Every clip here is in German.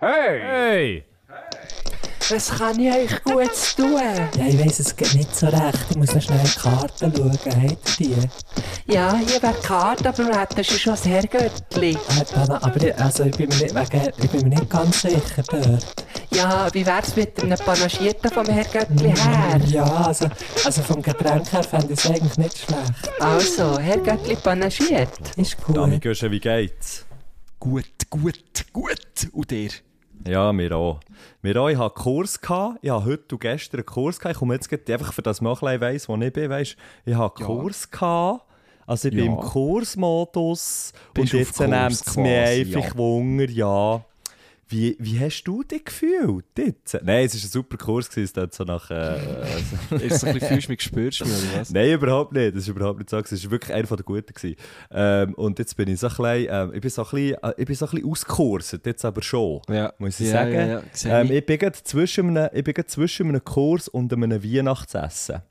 Hey! Hey! Was kann ich euch gut tun? Ja, ich weiss es geht nicht so recht. Ich muss noch schnell die Karten schauen. Habt ihr die? Ja, hier wäre die Karte, aber wir hätten schon das Herrgöttli. Dana, aber ich, also ich, bin mir nicht, wegen, ich bin mir nicht ganz sicher dort. Ja, wie wär's mit einem Panagierten vom Herrgöttli her? Ja, also, also vom Getränk her fände ich es eigentlich nicht schlecht. Also, Herrgöttli panagiert. Ist gut. Dami Gösche, wie geht's? Gut, gut, gut. Und dir? Ja, mir auch. Mir auch, ich hatte einen Kurs, gehabt. ich habe heute und gestern einen Kurs, gehabt. ich komme jetzt gerade einfach, für das man ein weiss, wo ich bin, weißt, ich habe einen Ja. Kurs, gehabt. also ich bin Ja. im Kursmodus Bist und jetzt Kurs nimmt es mich einfach ja. Wunder, ja. Wie, wie hast du dich gefühlt jetzt? Nein, es war ein super Kurs, gewesen, es dort so nach... Äh, Ist es so ein bisschen fühlst du mich, spürst du mich, oder was? Nein, überhaupt nicht. Das ist überhaupt nicht so. Es war wirklich einer der Guten. Gewesen. Ähm, und jetzt bin ich so ein bisschen, ähm, ich bin so ein bisschen, äh, ich bin so ein bisschen ausgekurset, jetzt aber schon. Ja. Muss ich ja, sagen. Ja, Ähm, ich. bin gerade zwischen, einem, ich bin zwischen einem Kurs und einem Weihnachtsessen.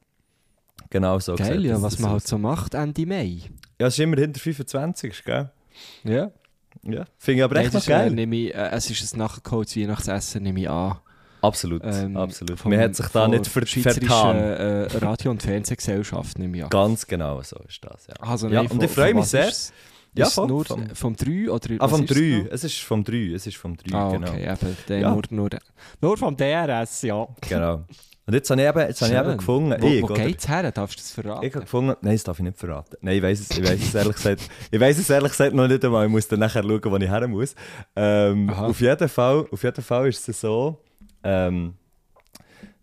Genau so Geil, ja, was man halt so macht Ende Mai. Ja, es ist immer hinter 25, gell? Ja. Ja. Finde ich aber echt ist, geil. Äh, ich, äh, es ist ein nachgeholtes Weihnachtsessen, nehme ich an. absolut, Ähm, absolut. vom- Man hat sich da nicht ver vertan. Äh, Radio- und Fernsehgesellschaft, nehme ich an. Ganz genau so ist das, ja. Also, ja, nein, und von- ich freue mich sehr. Ist? Ja, ist vom- nur vom- vom 3 oder Ah, vom was ist es 3. noch? Es ist vom 3. Es ist vom 3, Ah, genau. okay, eben. Ja. nur, nur, nur vom DRS, ja. genau. Und jetzt habe ich eben, jetzt habe ich eben gefunden, Wo, ich, wo geht's her? Darfst du das verraten? Ich habe gefunden, nein, das darf ich nicht verraten. Nein, ich weiß es, ich weiss es ehrlich gesagt, ich weiss es ehrlich gesagt noch nicht einmal. Ich muss dann nachher schauen, wo ich her muss. Ähm, auf jeden Fall, auf jeden Fall ist es so, ähm,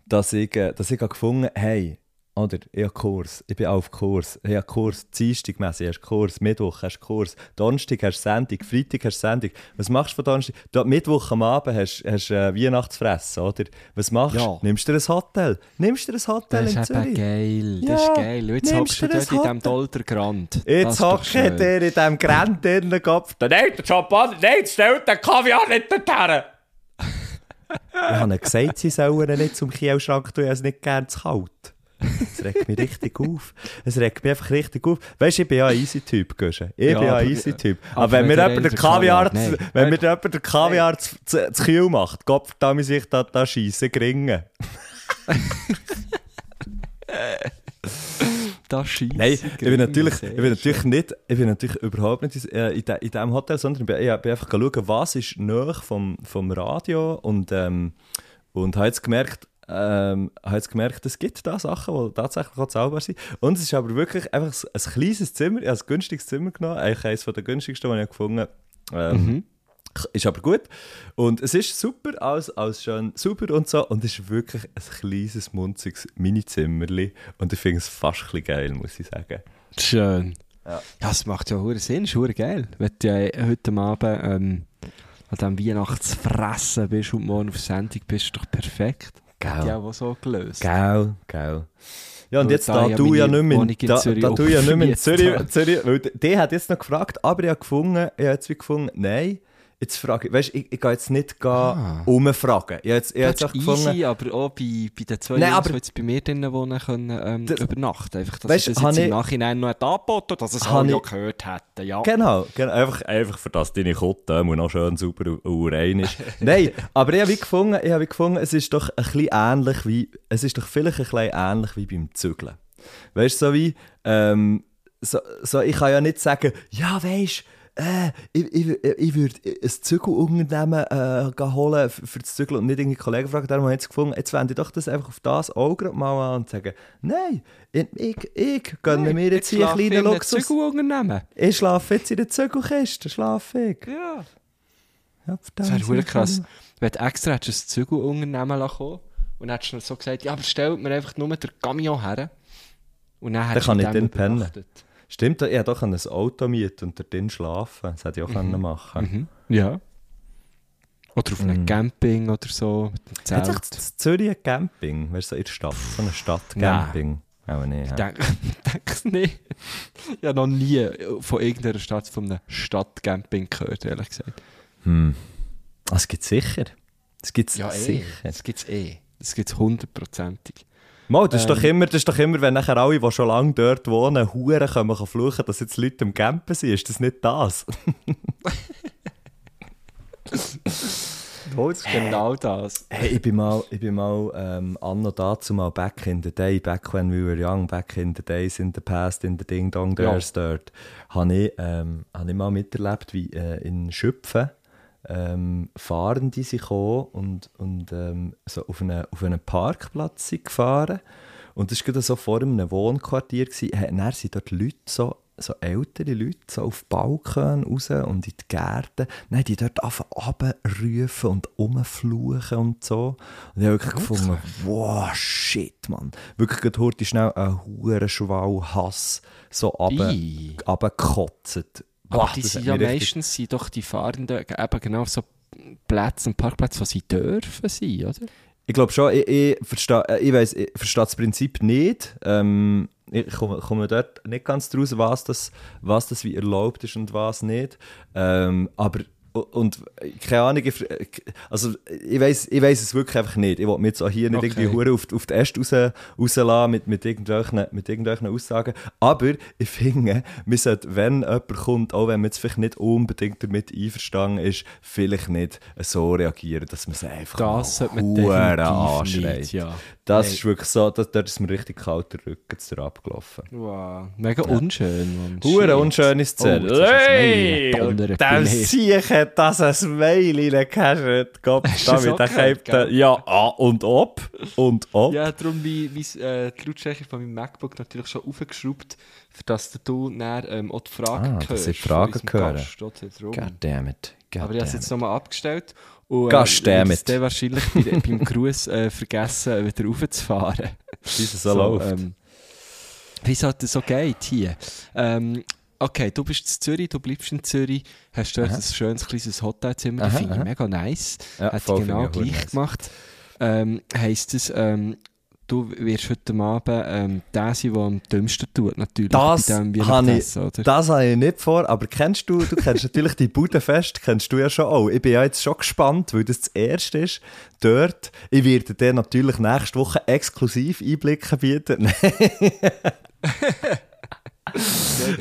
dass ich, äh, dass ich habe gefunden, hey, oder, ich habe Kurs, ich bin auf Kurs, ich habe Kurs, Dienstagmässig hast du Kurs, Mittwoch hast du Kurs, Donnerstag hast du Sendung, Freitag hast du Sendung. Was machst du von Donnerstag? Du, Mittwoch am Abend hast du äh, Weihnachtsfressen, oder? Was machst du? Ja. Nimmst du dir ein Hotel? Nimmst du dir ein Hotel Das in ist Zürich? geil. Das Ja, ist geil. Jetzt nimmst hockst du du dort das in diesem Dolder Grand. Das Jetzt ist hockt schön. der in diesem Grenz in den Kopf. Nein, der Champagner, nein, jetzt stellt den Kaviar nicht dorthin. ich habe gesagt, sie sollen ihn nicht zum Kielschrank tun, ich habe es nicht gerne zu kalt. Es regt mich richtig auf. Es regt mich einfach richtig auf. Weißt du, ich bin ja ein Easy-Typ, Gösche. Ich Ja, bin ja ein aber- Easy-Typ. Aber, aber wenn mir jemand der den Kaviar, Kaviar- zu- wenn mir jemand den Kaviar zu, zu, zu Kiel macht, Kopf, da muss ich da, da schiessen, gringen. Das schießt. Nein, ich bin natürlich, ich bin natürlich nicht, ich bin natürlich überhaupt nicht äh, in, de, in diesem Hotel, sondern ich bin, ich bin einfach schauen, was ist nahe vom, vom Radio und, ähm, und habe jetzt gemerkt, ähm, habe jetzt gemerkt, es gibt da Sachen, die tatsächlich auch zahlbar sind. Und es ist aber wirklich einfach ein, ein kleines Zimmer, ich habe ein günstiges Zimmer genommen, eigentlich eines der günstigsten, die ich gefunden habe. Ähm, Mhm. Ist aber gut. Und es ist super, alles, alles schön super und so. Und es ist wirklich ein kleines, munziges Mini-Zimmerli. Und ich finde es fast ein geil, muss ich sagen. Schön. Ja. Ja, es macht ja hure Sinn, ist hure geil. Wenn du ja heute Abend ähm, an diesem Weihnachtsfressen bist und morgen auf Sendung bist, ist doch perfekt. Hat ja auch so gelöst. Gell, gell. Ja, und jetzt da da du ja nicht mehr in, da, da du ja nicht mehr in Zürich. Zürich weil der hat jetzt noch gefragt, aber ich habe gefunden, ich habe jetzt wie gefunden, nein, jetzt frage ich, weißt du, ich, ich gehe jetzt nicht Ah. ah. umfragen. Ich habe jetzt, ich Das jetzt auch gefunden, easy, aber auch bei, bei den zwei Nein, Jungs, aber- die jetzt bei mir drinnen wohnen, können ähm, Das- übernachten. Einfach, dass Weißt, sie das jetzt im ich- Nachhinein noch angeboten dass es alle ja ich- gehört hätten. Ja. Genau, genau einfach, einfach für das deine Kutte muss noch schön sauber und, und rein ist. Nein, aber ich habe gefunden, ich habe gefunden, es ist doch ein bisschen ähnlich wie, es ist doch vielleicht ein bisschen ähnlich wie beim Zügeln. Weißt du, so wie, ähm, so, so, ich kann ja nicht sagen, ja, weißt äh, ich, ich, ich würde ein Zügelunternehmen äh, holen für, das Zügeln und nicht irgendwie Kollegen fragen. Darum habe ich jetzt gefunden, jetzt wende ich doch das einfach auf das Auge mal an und sagen, nein, ich, ich, ich gönne mir jetzt hier einen kleinen Luxus. Zügelunternehmen. Ich schlafe jetzt in der Zügelkiste, schlafe ich. Ja. Ja, Das wäre verdammt krass. Wenn du extra hättest ein Zügelunternehmen lassen und hättest dann so gesagt, ja, aber stellt mir einfach nur den Camion her. Und dann hättest kann ich dann pennen. übernachtet. Stimmt, ich hätte doch ein Auto mieten und dort schlafen. Das hätte ich auch können machen Mhm. Ja. Oder auf einem Mhm. Camping oder so, mit Hat sich das Zürich ein Camping? Weißt du, so in der Stadt? So eine Stadt-Camping? Aber nicht. Ich Ja. denke es nicht. Ich habe noch nie von irgendeiner Stadt, von einem Stadtcamping gehört, ehrlich gesagt. Hm. Ah, Es gibt sicher. Es gibt sicher. Das gibt es eh. Das gibt es hundertprozentig. Mal, das, ist doch Ähm. immer, das ist doch immer, wenn nachher alle, die schon lange dort wohnen, Huren können kann fluchen, dass jetzt Leute am Campen sind. Ist das nicht das? ist genau das. Hey, ich bin mal, ich bin mal ähm, anno dazu mal back in the day, back when we were young, back in the days, in the past, in the ding dong, there's ja. dirt, habe ich, ähm, hab ich mal miterlebt, wie äh, in Schöpfen ähm, Fahrende sind gekommen und, und ähm, so auf, eine, auf einen Parkplatz sind gefahren. Und das war so vor einem Wohnquartier. Gewesen. Dann sind dort Leute so so ältere Leute so auf Balkon raus und in die Gärten. Nein, die dort anfangen rufen und rumfluchen und so. Und ich habe wirklich gefunden, wow, shit, Mann. Wirklich heute schnell einen hohen Schwall Hass so runtergekotzt. Aber die sind ja meistens sind doch die Fahrenden eben genau auf so Plätzen und Parkplätzen, wo sie dürfen sein, oder? Ich glaube schon, ich, ich verstehe äh, ich weiss, ich verstehe das Prinzip nicht. Ähm, ich komme, komme dort nicht ganz draus, was das, was das wie erlaubt ist und was nicht. Ähm, aber und keine Ahnung, also ich weiß ich weiss es wirklich einfach nicht. Ich will mich jetzt auch hier nicht okay. irgendwie auf, auf die Äste raus, rauslassen mit, mit, irgendwelchen, mit irgendwelchen Aussagen. Aber ich finde, wir sollten, wenn jemand kommt, auch wenn man jetzt vielleicht nicht unbedingt damit einverstanden ist, vielleicht nicht so reagieren, dass man es einfach das mal anschreit. Nicht, ja. Das hey. ist wirklich so, da, dort ist mir richtig kalt der Rücken zu abgelaufen. Wow, mega ja. unschön. Hure unschöne Szene. Oh, hey, der Sieg hat das ein Mail reingecasht. Gott, damit er kämpft. Ja, ah, und ob. Und ob. Ja, darum wie, wie äh, die Lautstärke von meinem MacBook natürlich schon aufgeschraubt, für dass du dann ähm, auch die Fragen ah, hörst. dass ich Fragen höre. Goddammit. God Aber ich habe es jetzt nochmal abgestellt. Und äh, damit. dann wahrscheinlich bei, beim Gruß äh, vergessen, wieder raufzufahren. Wie es so, so läuft. Ähm, wie es halt so geht hier. Ähm, okay, du bist in Zürich, du bleibst in Zürich, hast dort aha. ein schönes kleines Hotelzimmer, das finde ich mega nice. Ja, Hat genau gleich nice. gemacht. Ähm, heisst es, ähm, du wirst heute Abend ähm, der sein, der am dümmsten tut, natürlich. Das habe ich, das habe ich nicht vor, aber kennst du, du kennst natürlich die Budenfest, kennst du ja schon auch. Ich bin ja jetzt schon gespannt, weil das das erste ist, dort. Ich werde dir natürlich nächste Woche exklusiv Einblicke bieten.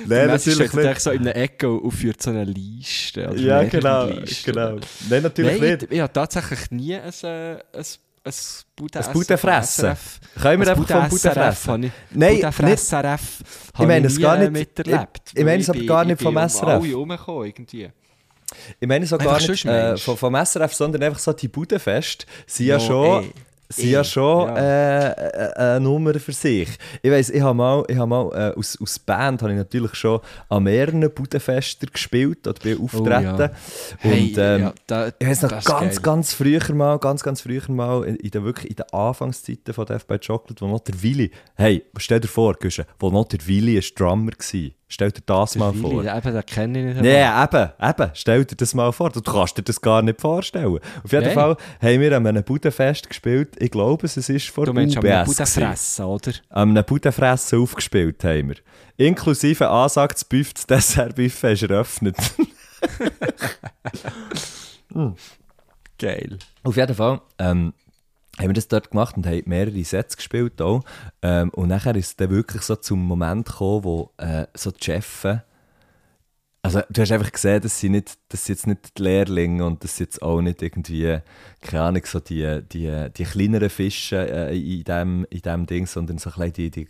Nein, natürlich nicht. so in einer Ecke und führt so eine Liste. Also ja, genau, genau. Nein, natürlich Nein, nicht. Ich, ich habe tatsächlich nie ein, äh, ein ein Bude ein Bude fressen. Können wir einfach vom Bude fressen? Nein, Bude SRF ich meine es gar nicht miterlebt. Ich, ich meine es aber gar nicht vom SRF. irgendwie. Ich meine es auch gar nicht äh, vom, vom SRF, sondern einfach so die Budefest sind ja schon... Sind ja schon ja. Äh, äh, eine Nummer für sich. Ich weiss, ich habe mal, ich hab mal äh, aus, aus Band habe ich natürlich schon an mehreren Budenfesten gespielt oder bin auftreten. Oh, ja. hey, Und ähm, ja, da, ich weiss noch ganz, geil. ganz früher mal, ganz, ganz früher mal, in, in der, wirklich in den Anfangszeiten von Death by Chocolate, wo noch der Willi, hey, stell dir vor, Güsche, wo noch der Willi ein Drummer war. Stell dir das mal vor. Eben, das kenne ich nicht. Nein, eben, eben. Stell dir das mal vor. Du kannst dir das gar nicht vorstellen. Auf jeden nee. Fall haben wir an einem Budenfest gespielt. Ich glaube, es ist vor Du meinst UBS. an einem Budenfressen, oder? An einem Budenfressen aufgespielt haben wir. Inklusive Ansage, das Buff, das Dessertbuffet ist eröffnet. hm. Geil. Auf jeden Fall. Ähm, haben wir das dort gemacht und haben mehrere Sets gespielt auch. Ähm, und nachher ist es dann wirklich so zum Moment gekommen, wo äh, so die Chefs, also du hast einfach gesehen, dass sie nicht, das sind jetzt nicht die Lehrlinge und das sind jetzt auch nicht irgendwie, keine Ahnung, so die, die, die kleineren Fische äh, in, dem, in dem Ding, sondern so ein die, die,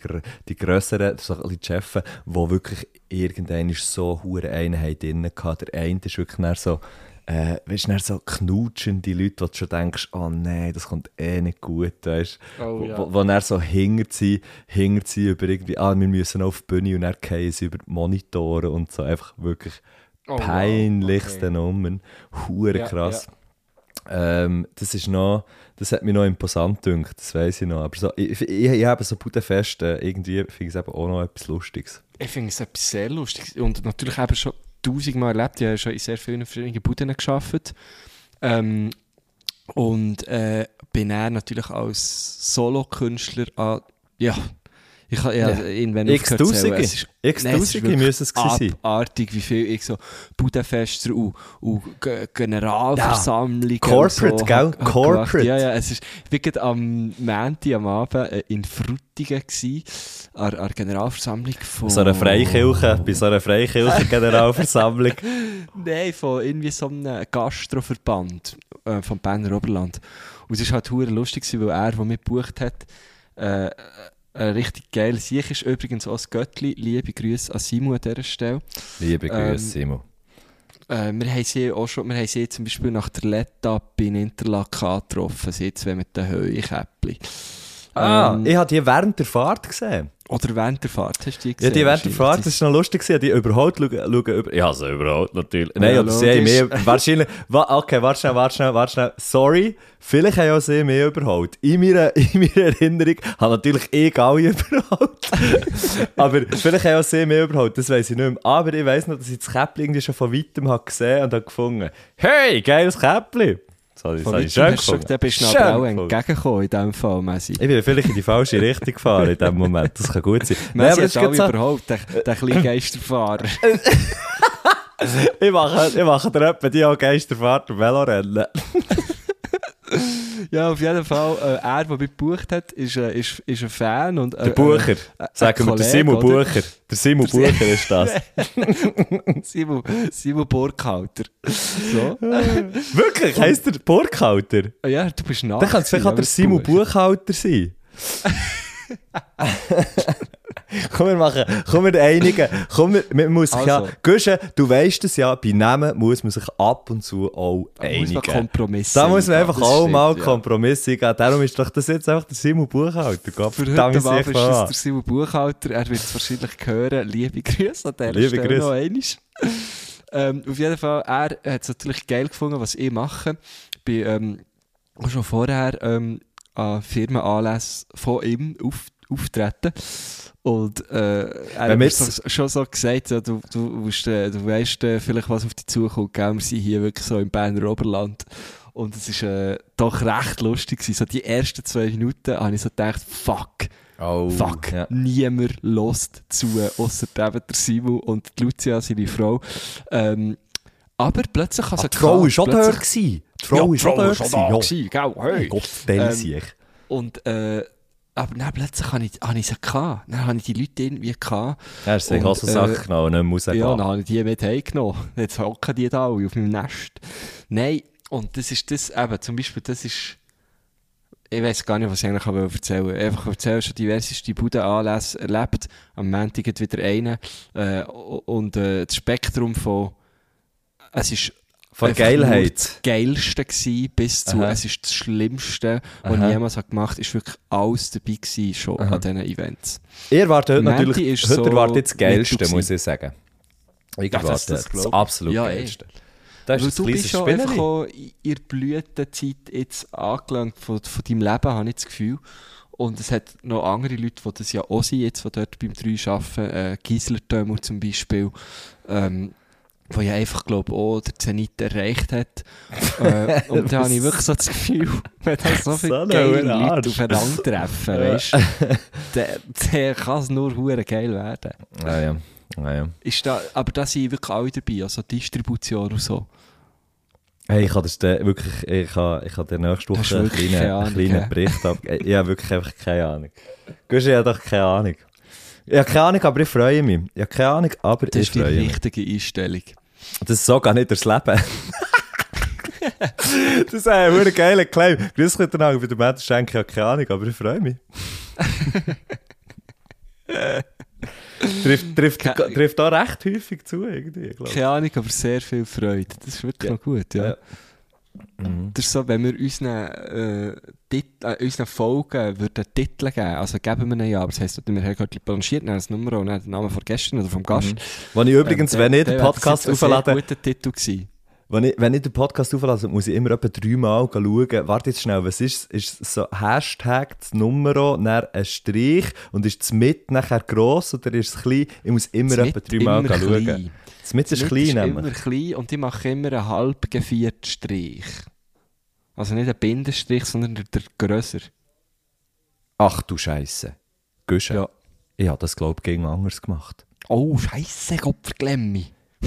die grösseren, so ein die Chefs, die wirklich irgendeine so hure Einheit drin hatten. Der eine ist wirklich so äh, weißt du, so knutschende Leute, wo du schon denkst, oh nein, das kommt eh nicht gut, weißt oh, ja. wo, wo dann so hingert sie, hingert sie über irgendwie, ah, wir müssen auf die Bühne und dann fallen sie über die Monitore und so, einfach wirklich oh, peinlichste wow. okay. Nummern, hure ja, krass. Ja. Ähm, das ist noch, das hat mich noch imposant gedacht, das weiß ich noch, aber so, ich, ich, ich habe so Budapest, äh, irgendwie finde ich es eben auch noch etwas Lustiges. Ich finde es etwas sehr Lustiges und natürlich eben schon tausendmal erlebt. Ich habe schon in sehr vielen verschiedenen Buden gearbeitet. Ähm, und äh, bin er natürlich als Solokünstler an, ja, ich habe ja, irgendwann X-Tausende? X-Tausende müssen es sein. abartig, wie viel ich so Budenfester und, und Generalversammlungen ja. Corporate, so gell? Corporate. Ja, ja, es war wirklich am Montag, am Abend äh, in Frutigen gewesen, an der Generalversammlung von... So einer Freikirche, bei so einer Freikirche-Generalversammlung. Nein, von irgendwie so einem Gastroverband. äh, vom Berner Oberland. Und es war halt hure lustig, weil er, der mich gebucht hat, äh, ein richtig geil Sieg ist. Übrigens auch das Göttli. Liebe Grüße an Simon an dieser Stelle. Liebe Grüße, ähm, Simon. Äh, wir haben sie auch schon, wir haben sie zum Beispiel nach der Let-Up in Interlaken getroffen, sie zwei mit den Heukäppli. Ah, ähm, ich habe die während der Fahrt gesehen. Oder während der Fahrt, hast du die gesehen? Ja, die während der Fahrt, das war noch lustig, die überholt schauen, schauen über... Ja, also überholt natürlich. Nein, ja, oder sie haben mehr... Wahrscheinlich... Okay, warte schnell, warte schnell, warte schnell. Sorry, vielleicht haben ja sie mehr überholt. In meiner, in meiner Erinnerung haben natürlich eh alle überholt. Aber vielleicht haben ja sie mehr überholt, das weiß ich nicht mehr. Aber ich weiss noch, dass ich das Käppli irgendwie schon von weitem habe gesehen und habe gefunden, hey, geiles Käppli. Das habe ich schön gefunden. Da bist du aber auch entgegengekommen in diesem Fall, Messi. Ich bin vielleicht in die falsche Richtung gefahren in diesem Moment. Das kann gut sein. Messi Nein, hat alle so... überhaupt, der, der kleine Geisterfahrer. ich mache, ich mache dir etwa die auch Geisterfahrt im Velorennen. Ja, auf jeden Fall, äh, er, der mich gebucht hat, ist, äh, ist, ist ein Fan. Und, äh, der Bucher. Äh, Sagen wir, der Simon Bucher. Der Simon Bucher ist das. Simon, Simon Burkhalter. So. Wirklich? Heißt der Burkhalter? Ja, du bist nach. Dann kann es der Simon Buchhalter sein. komm, wir machen, komm, wir einigen. Komm, wir, man muss also. ja, Guschen, du weißt es ja, bei Namen muss man sich ab und zu auch da einigen. Muss man Kompromisse da muss man einfach auch stimmt, mal Kompromisse ja. geben. Darum ist doch das jetzt einfach der Simon Buchhalter. Gott, Für heute Abend ist das der Simon Buchhalter. Er wird es wahrscheinlich hören. Liebe Grüße an dieser Liebe Stelle noch einmal. ähm, auf jeden Fall, er hat es natürlich geil gefunden, was ich mache. Bin ähm, schon vorher ähm, an Firmenanlässen von ihm auf, auftreten. Und äh, er hat so, schon so gesagt, ja, du, du, musst, äh, du weißt äh, vielleicht, was auf dich zukommt. Gell? Wir sind hier wirklich so im Berner Oberland. Und es war äh, doch recht lustig. Gewesen. So die ersten zwei Minuten habe ich so gedacht, fuck. Oh, fuck, ja. niemand lost zu, außer der Simon und die Lucia, seine Frau. Ähm, aber plötzlich kann ah, Die Frau war schon da. Die Frau war schon da. Ja, gewesen, gell? Hey. Gott, ähm, Und äh, aber dann plötzlich hatte ich, hatte ich sie. Gehabt. Dann hatte ich die Leute irgendwie. Gehabt. Ja, hast du Hosensack äh, genommen nicht Ja, dann habe ich die mit heimgenommen. Jetzt hocken die da alle auf meinem Nest. Nein, und das ist das eben, zum Beispiel, das ist... Ich weiß gar nicht, was ich eigentlich erzählen will. Einfach erzählen, schon diverseste Budenanlässe erlebt. Am Montag wieder einen. Äh, und äh, das Spektrum von... Es ist von Geilheit. das Geilste gewesen, bis zu, Aha. es ist das Schlimmste, was ich jemals habe gemacht ist wirklich alles dabei gewesen, schon Aha. an diesen Events. Ihr erwartet heute natürlich, heute so erwartet das Geilste, muss ich sagen. Ich ja, das, das, das, absolut ja, Geilste. Das ist du bist schon einfach in der Blütezeit jetzt angelangt von, von deinem Leben, habe ich das Gefühl. Und es hat noch andere Leute, die das ja auch sind, jetzt, die dort beim 3 arbeiten, äh, Gisler zum Beispiel, ähm, wo ich einfach glaube, oh, der Zenit erreicht hat. äh, und da habe ich wirklich so das Gefühl, wenn da so viele so geile Leute aufeinandertreffen, weißt du, der, der kann es nur hure geil werden. Ja, ja. ja, ja. Ist da, aber da sind wirklich alle dabei, also Distribution und so. Hey, ich habe das wirklich, ich habe, ich habe der nächste Woche einen kleinen, ja. Bericht ab. Ich habe wirklich einfach keine Ahnung. Gusch, ich habe doch keine Ahnung. Ich habe keine Ahnung, aber ich freue mich. Ich habe keine Ahnung, aber das ich freue mich. Das ist die richtige Einstellung. Das ist so gar nicht durchs Leben. das ist ein geiler Claim. Grüß euch danach, bei der Matt schenke ich habe keine Ahnung, aber ich freue mich. trifft, trifft, Ke trifft auch recht häufig zu, irgendwie, Keine Ahnung, aber sehr viel Freude. Das ist wirklich ja. noch gut, ja. ja. Mhm. Das ist so, wenn wir unseren, äh, äh, unseren Folgen würden Titel geben, also geben wir ihnen ja, aber das heisst, wir haben gerade blanchiert, dann das Nummer und dann den Namen von gestern oder vom Gast. Mhm. Wenn ich übrigens, ähm, wenn ich den Podcast auflade... Das ein guter Titel gewesen. Wenn ich, wenn ich den Podcast auflasse, muss ich immer etwa dreimal schauen. Warte jetzt schnell, was ist Ist so Hashtag das Nummer, dann ein Strich und ist es mit nachher gross oder ist es klein? Ich muss immer etwa dreimal schauen. Klein. Das Mitte ist klein, ist immer klein und ich mache immer einen halb gevierten Strich. Also nicht einen Bindestrich, sondern der, der grösser. Ach du Scheiße. Güsche. Ja. Ich habe das, glaube ich, gegen anders gemacht. Oh, Scheiße, Gott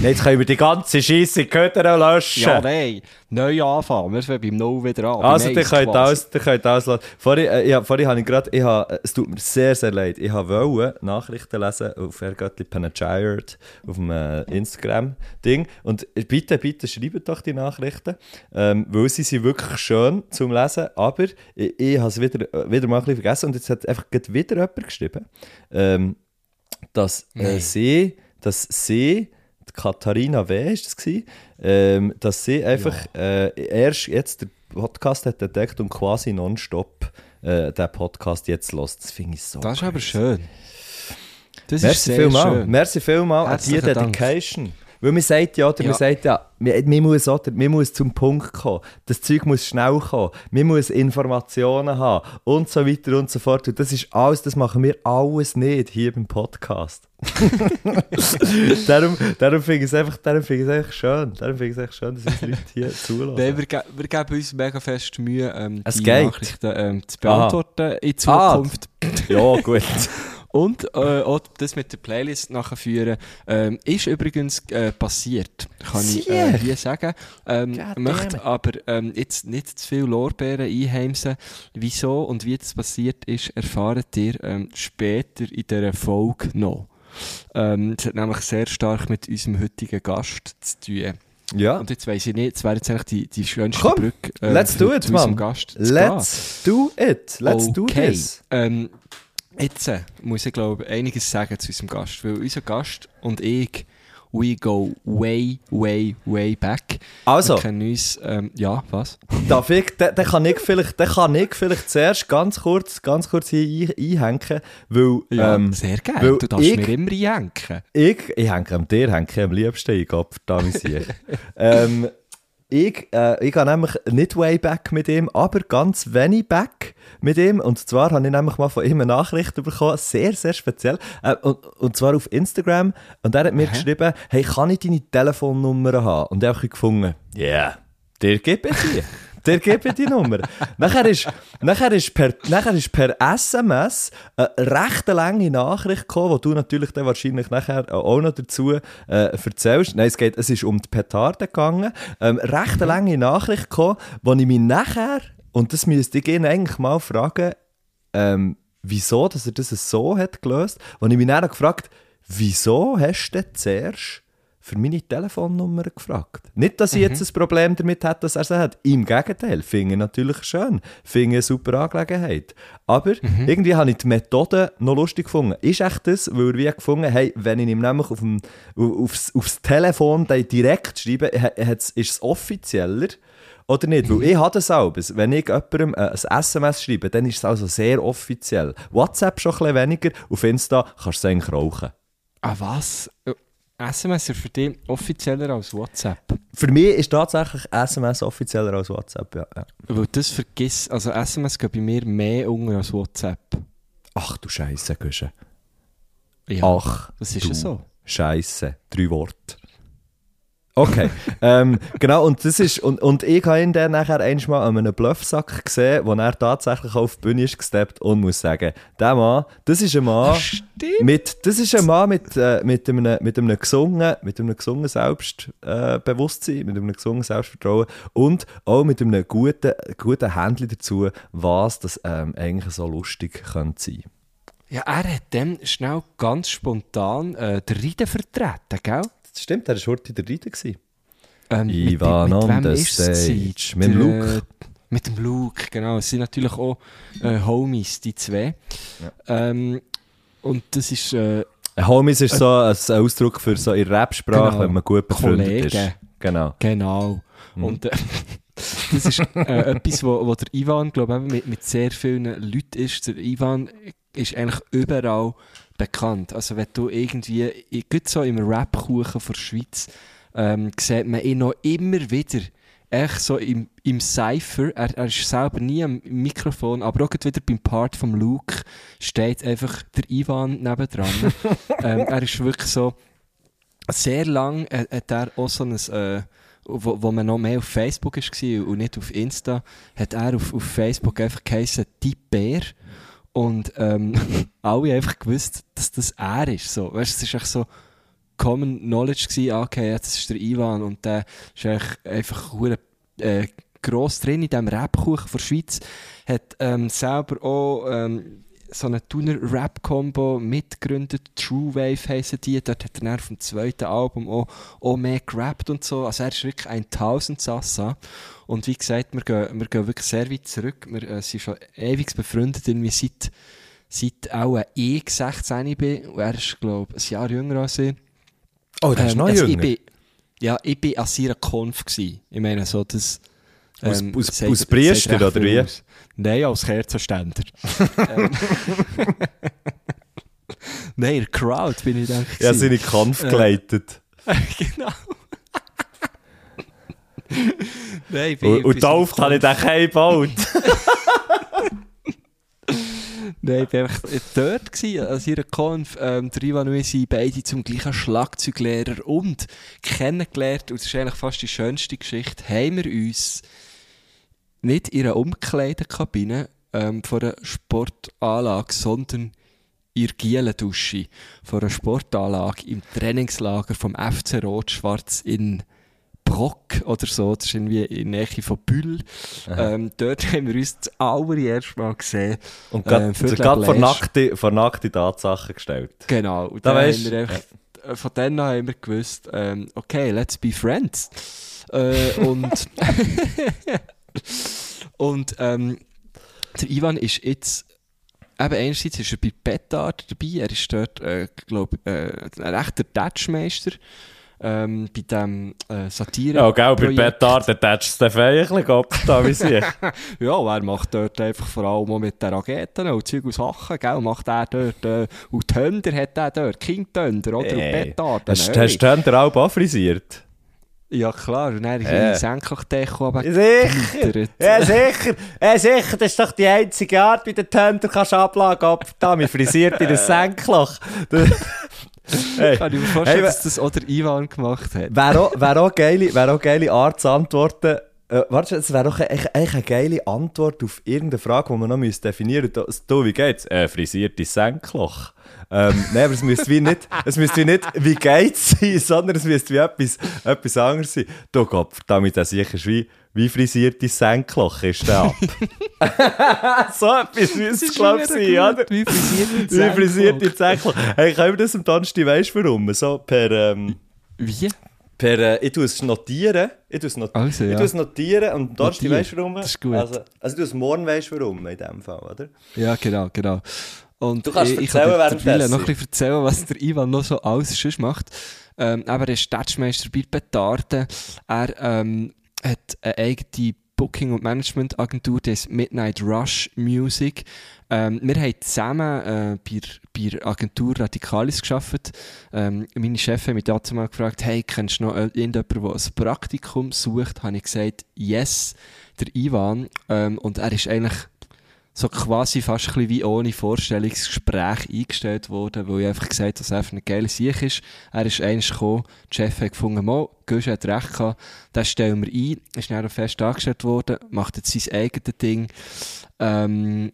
Jetzt können wir die ganze Scheisse Köder löschen. Ja, nein. Neu anfangen. Wir fangen beim Null wieder an. Also, ihr könnt, alles, ihr könnt alles lassen. Vorhin, äh, ja, vorhin habe ich gerade, ich habe, es tut mir sehr, sehr leid, ich wollte Nachrichten lesen auf Ergöttli Penechired, auf dem äh, Instagram-Ding. Und bitte, bitte schreibt doch die Nachrichten, ähm, weil sie sind wirklich schön zum Lesen, aber ich, ich habe es wieder, äh, wieder mal ein bisschen vergessen und jetzt hat einfach wieder jemand geschrieben, ähm, dass äh, sie, dass sie Katharina W. ist das gewesen, ähm, dass sie einfach ja. äh, erst jetzt den Podcast hat entdeckt und quasi nonstop äh, den Podcast jetzt lässt. Das finde ich so Das ist aber schön. Das Merci ist sehr vielmal. schön. Merci vielmals an die Dedication. Weil man sagt ja, oder ja. man sagt ja, man, muss, oder, man muss zum Punkt kommen. Das Zeug muss schnell kommen. Man muss Informationen haben und so weiter und so fort. Und das ist alles, das machen wir alles nicht hier beim Podcast. darum darum finde ich es einfach, find einfach schön. Darum finde ich es echt schön, dass uns Leute hier zulassen. Nein, wir, ge wir geben uns mega fest Mühe, ähm, die. Nachrichten ähm, zu beantworten Aha. in Zukunft. Ah, ja, gut. Und äh, auch das mit der Playlist nachführen ähm, ist übrigens äh, passiert, kann ich äh, hier sagen. Ähm, möchte aber ähm, jetzt nicht zu viel Lorbeeren einheimsen. Wieso und wie das passiert ist, erfahrt ihr ähm, später in dieser Folge noch. Ähm, es hat nämlich sehr stark mit unserem heutigen Gast zu tun. Ja. Und jetzt weiss ich nicht, jetzt wäre jetzt eigentlich die, die schönste Komm, Brücke. Äh, let's do it, man. Gast let's gehen. do it. Let's okay. do this. Ähm, Jetzt äh, muss ich glaube einiges sagen zu unserem Gast, weil unser Gast und ich, we go way, way, way back. Also. Wir kennen uns, ähm, ja, was? Darf ich, den, den, kann ich vielleicht, den kann ich vielleicht zuerst ganz kurz, ganz kurz hier ein, einhängen, weil... Ja, ähm, sehr gerne, du darfst ich, mir immer einhängen. Ich, ich hänge am dir, hänge am liebsten ein, Gott verdammt ähm, ich, äh, ich gehe nämlich nicht way back mit ihm, aber ganz wenig back mit ihm. Und zwar habe ich nämlich mal von ihm eine Nachricht bekommen, sehr, sehr speziell. Äh, und, und zwar auf Instagram. Und er hat mir Hä? geschrieben, hey, kann ich deine Telefonnummer haben? Und er hat gefunden, ja, yeah, dir gebe ich die. Der gebe die Nummer. nachher, ist, nachher, ist per, nachher ist per SMS eine recht lange Nachricht gekommen, die du natürlich dann wahrscheinlich nachher auch noch dazu äh, erzählst. Nein, es, geht, es ist um die Petarde gegangen. Ähm, recht mhm. lange Nachricht gekommen, wo ich mich nachher, und das müsste ich ihn eigentlich mal fragen, ähm, wieso dass er das so hat gelöst, wo ich mich nachher gefragt wieso hast du denn zuerst für meine Telefonnummer gefragt. Nicht, dass ich mhm. jetzt ein Problem damit hätte, dass er sie hat. Im Gegenteil, finde ich natürlich schön. Finde eine super Angelegenheit. Aber mhm. irgendwie habe ich die Methode noch lustig gefunden. Ist echt das, weil wir gefunden hey, wenn ich ihm nämlich auf dem, aufs, aufs Telefon direkt schreibe, ist es offizieller. Oder nicht? Mhm. Weil ich habe das auch. Wenn ich jemandem äh, ein SMS schreibe, dann ist es also sehr offiziell. WhatsApp schon ein bisschen weniger, auf Insta kannst du es eigentlich rauchen. Ah, was? SMS ist für dich offizieller als WhatsApp? Für mich ist tatsächlich SMS offizieller als WhatsApp, ja. ja. Weil das vergisst, also SMS geht bei mir mehr unter als WhatsApp. Ach du Scheiße, Güsche. Ja, Ach, das ist ja so. Scheiße, drei Worte. Okay, ähm, genau, und das ist, und, und ich habe ihn dann nachher einmal an einem Bluffsack gesehen, wo er tatsächlich auf die Bühne ist gesteppt und muss sagen, der Mann, das ist ein Mann mit, das ist ein Mann mit, äh, mit einem, mit einem gesungen, mit einem gesungen Selbstbewusstsein, mit einem gesungen Selbstvertrauen und auch mit einem guten, guten Händchen dazu, was das ähm, eigentlich so lustig könnte sein. Ja, er hat dann schnell ganz spontan äh, den Ride vertreten, gell? Das stimmt, er war heute der Reiter. Ähm, Ivan mit, mit on the stage. Mit dem Luke. Mit dem Luke, genau. Es sind natürlich auch äh, Homies, die zwei. Ja. Ähm, und das ist... Äh, Homies ist so ein Ausdruck für so in Rap-Sprache, genau. wenn man gut befreundet Kollegen. ist. Genau. Genau. Mhm. Und äh, das ist äh, etwas, wo, wo der Ivan, glaube ich, mit, mit sehr vielen Leuten ist. Der Ivan ist eigentlich überall bekannt. Also wenn du irgendwie, gut so im Rap-Kuchen der Schweiz, ähm, sieht man ihn noch immer wieder echt so im, im Cypher, er, er ist selber nie am Mikrofon, aber auch wieder beim Part vom Luke steht einfach der Ivan nebendran. ähm, er ist wirklich so, sehr lang äh, hat er auch so ein, äh, wo, wo man noch mehr auf Facebook war und nicht auf Insta, hat er auf, auf Facebook einfach geheißen, die Bär. Und ähm, alle einfach gewusst, dass das er ist. So. Weißt, es ist echt so, Common Knowledge gewesen, ah, okay, jetzt ist der Ivan und der ist eigentlich einfach äh, gross drin in diesem Rapkuchen der Schweiz. Hat ähm, selber auch ähm, so eine Tuner-Rap-Combo mitgegründet. True Wave heissen die. Dort hat er auf dem zweiten Album auch, auch mehr gerappt und so. Also er ist wirklich ein Tausendsassa. Und wie gesagt, wir gehen, wir gehen wirklich sehr weit zurück. Wir äh, sind schon ewig befreundet, irgendwie seit, seit auch ich 16 bin. Und er ist, glaube ich, ein Jahr jünger als ich. Oh, der ist ähm, noch also jünger? Ich bin, ja, ich war an seiner Konf. Ich meine, so das... Ähm, aus, aus, aus Priester, oder wie? Aus. Nein, als Kerzenständer. Nein, in der Crowd bin ich dann. Ja, seine Kampf äh, geleitet. genau. Nein, bin, und und oft habe ich den kein gebaut. Nein, ich war einfach dort, gewesen, an ihrer Konf. Ähm, der Ivan und ich sind beide zum gleichen Schlagzeuglehrer und kennengelernt. Und das ist eigentlich fast die schönste Geschichte. Haben wir uns nicht in einer Umkleidekabine ähm, von einer Sportanlage, sondern in der Gielendusche von einer Sportanlage im Trainingslager vom FC Rot-Schwarz in Brock oder so, das ist irgendwie in der Nähe von Bühl. Ähm, dort haben wir uns das allererste Mal gesehen. Und gerade ähm, vor, nackte, vor nackte Tatsachen gestellt. Genau. Und da weißt, haben wir einfach, ja. Von denen haben wir gewusst, ähm, okay, let's be friends. Äh, und Und ähm, der Ivan ist jetzt, eben einerseits ist er bei Petard dabei, er ist dort, äh, glaube äh, ein rechter Touchmeister. Ähm, bei diesem äh, Satire. Ja, gell, bei Petard, der tätscht den Feier ein bisschen ab, da wie sich. ja, er macht dort einfach vor allem mit den Raketen und Zeug und Sachen, gell, macht er dort, äh, und Tönder hat er dort, King Tönder, oder? Ey, und Petard. Hast, hast du Tönder auch anfrisiert? Ja klar, und dann äh. Senkrechdeko aber Sicher, ja sicher, ja sicher, das ist doch die einzige Art, wie der Tönder kannst ablagen ab da, mir frisiert in ein Senkloch. hey. Kann ich mir vorstellen, hey, dass das auch der Ivan gemacht hat. Wäre auch, wär auch, geile, wär auch geile Art zu antworten, äh, warte, es wäre doch eigentlich eine geile Antwort auf irgendeine Frage, die man noch definieren müsste. Du, wie geht's? Äh, frisiertes Senkloch. Ähm, nein, aber es müsste wie nicht, es müsste wie nicht, wie geht's sein, sondern es müsste wie etwas, etwas anderes sein. Du Gott, damit er sicher wie, wie frisiertes Senkloch ist der ab. so etwas müsste es, glaube ich, sein, oder? Wie frisiertes Senkloch. Wie frisiertes Senkloch. Hey, können wir das am Donnerstag, weißt du warum? So per, ähm, Wie? Per, äh, ich tue es notieren. Ich tue es, not also, ja. ich tue es notieren und Donnerstag weißt du warum? Das ist gut. Also, also du es morgen weißt warum in dem Fall, oder? Ja, genau, genau. Und du kannst ich, ich erzählen, während ich noch ein bisschen erzählen, was der Ivan noch so alles schon macht. Ähm, aber er ist Stadtmeister bei Petarden. Er ähm, hat eine eigene Booking- und Management-Agentur, die ist Midnight Rush Music. Ähm, wir haben zusammen äh, bei, der Agentur Radikalis gearbeitet. Ähm, meine Chefin hat mich dazu mal gefragt, hey, kennst du noch irgendjemanden, der ein Praktikum sucht? Habe ich gesagt, yes, der Ivan. Ähm, und er ist eigentlich so quasi fast ein wie ohne Vorstellungsgespräch eingestellt worden, wo ich einfach gesagt habe, dass er einfach eine geile Sieg ist. Er ist eigentlich gekommen, der Chef hat gefunden, mal, Gösch hat recht gehabt, das stellen wir ein, ist dann auch fest angestellt worden, macht jetzt sein eigenes Ding, ähm,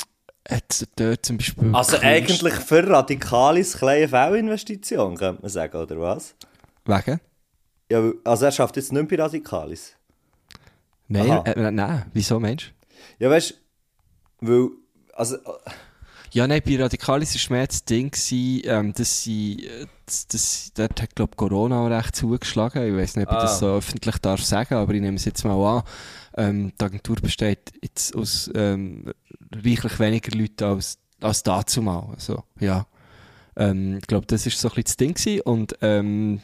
hat dort zum Beispiel... Also Kunst eigentlich für radikales kleine V-Investition, könnte man sagen, oder was? Wegen? Ja, also er schafft jetzt nicht mehr bei Radikalis. Nein, äh, nein, wieso Mensch? Ja, weißt weil, also... Ja, nein, bei Radikalis war mehr das Ding, ähm, dass sie, das, das, dort hat, glaube Corona auch recht zugeschlagen. Ich weiß nicht, ob ah. ich das ah. so öffentlich darf sagen, aber ich nehme es jetzt mal an. Ähm, die Agentur besteht jetzt aus ähm, reichlich weniger Leuten als, als dazu mal. Also, ja. Ähm, ich glaube, das war so ein bisschen das Ding gewesen. und ähm,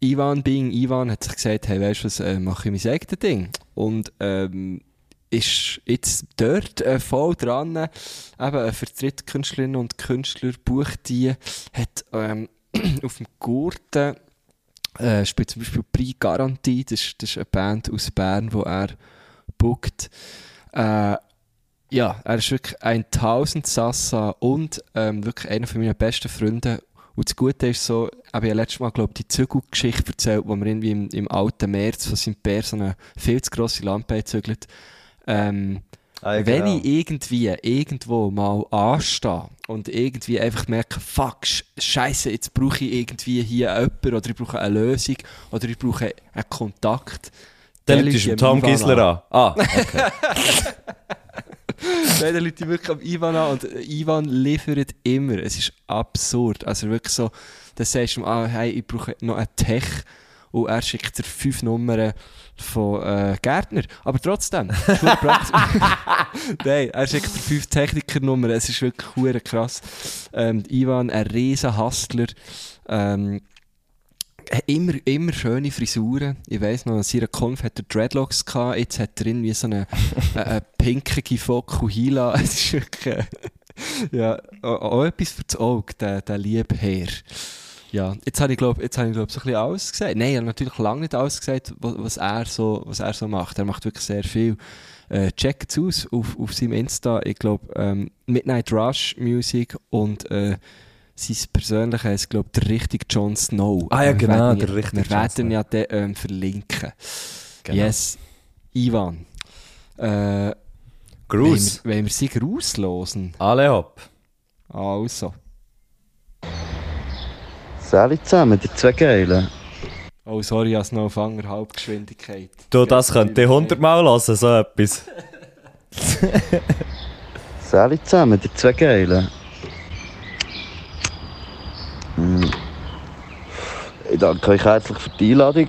Ivan, being Ivan, hat sich gesagt, hey, weißt du was, äh, mache ich mein eigenes Ding. Und ähm, ist jetzt dort äh, voll dran. Eben eine Vertreterkünstlerin und Künstler bucht die, hat ähm, auf dem Gurten äh, spielt zum Beispiel Prix Garantie, das ist, das ist eine Band aus Bern, wo er bookt. Äh, ja, er ist wirklich ein Tausendsassa und ähm, wirklich einer von meinen besten Freunde. Und das Gute ist so, ich habe ja letztes Mal, glaube die Zügelgeschichte erzählt, wo man irgendwie im, im alten März von seinem Bär so eine viel zu grosse Lampe zügelt. Ähm, ah, ja, wenn genau. ich irgendwie irgendwo mal anstehe und irgendwie einfach merken, fuck, scheiße, jetzt brauche ich irgendwie hier jemanden oder ich brauche eine Lösung oder ich brauche einen Kontakt. Dann ist du Tom Gisler an. Ah, okay. Nein, dann Leute wirklich am Ivan an und Ivan liefert immer. Es ist absurd. Also wirklich so, dann sagst du ihm, ah, hey, ich brauche noch einen Tech und er schickt dir fünf Nummern von äh, Gärtner. Aber trotzdem, Nein, er schickt dir fünf Technikernummern. Es ist wirklich krass. Ähm, Ivan, ein riesen Hustler. Ähm, immer, immer schöne Frisuren. Ich weiss noch, an seiner Konf hat er Dreadlocks gehabt, jetzt hat er irgendwie so eine, eine, eine pinkige Fokuhila. Es ist wirklich, ja, auch, auch etwas für das Auge, der, der liebe Herr. Ja, jetzt habe ich glaube jetzt habe ich, so ein bisschen alles gesagt. Nein, ich habe natürlich lange nicht alles gesagt, was, was, er so, was er so macht. Er macht wirklich sehr viel. Äh, checkt es aus auf, auf seinem Insta. Ich glaube, ähm, Midnight Rush Music und äh, sein persönlicher ist, glaube ich, der richtige Jon Snow. Ah ja, genau, der richtige Wir werden ja den ähm, verlinken. Genau. Yes, Ivan. Äh, Gruß. Wenn wir, wenn wir sie Gruß losen. Alle ab. Also. Salut zusammen, die zwei Geilen. Oh, sorry, ich habe noch auf anderthalb Geschwindigkeit. Du, das könnt ihr hundertmal hören, so etwas. Salut zusammen, die zwei Geilen. Hm. Ich danke euch herzlich für die Einladung.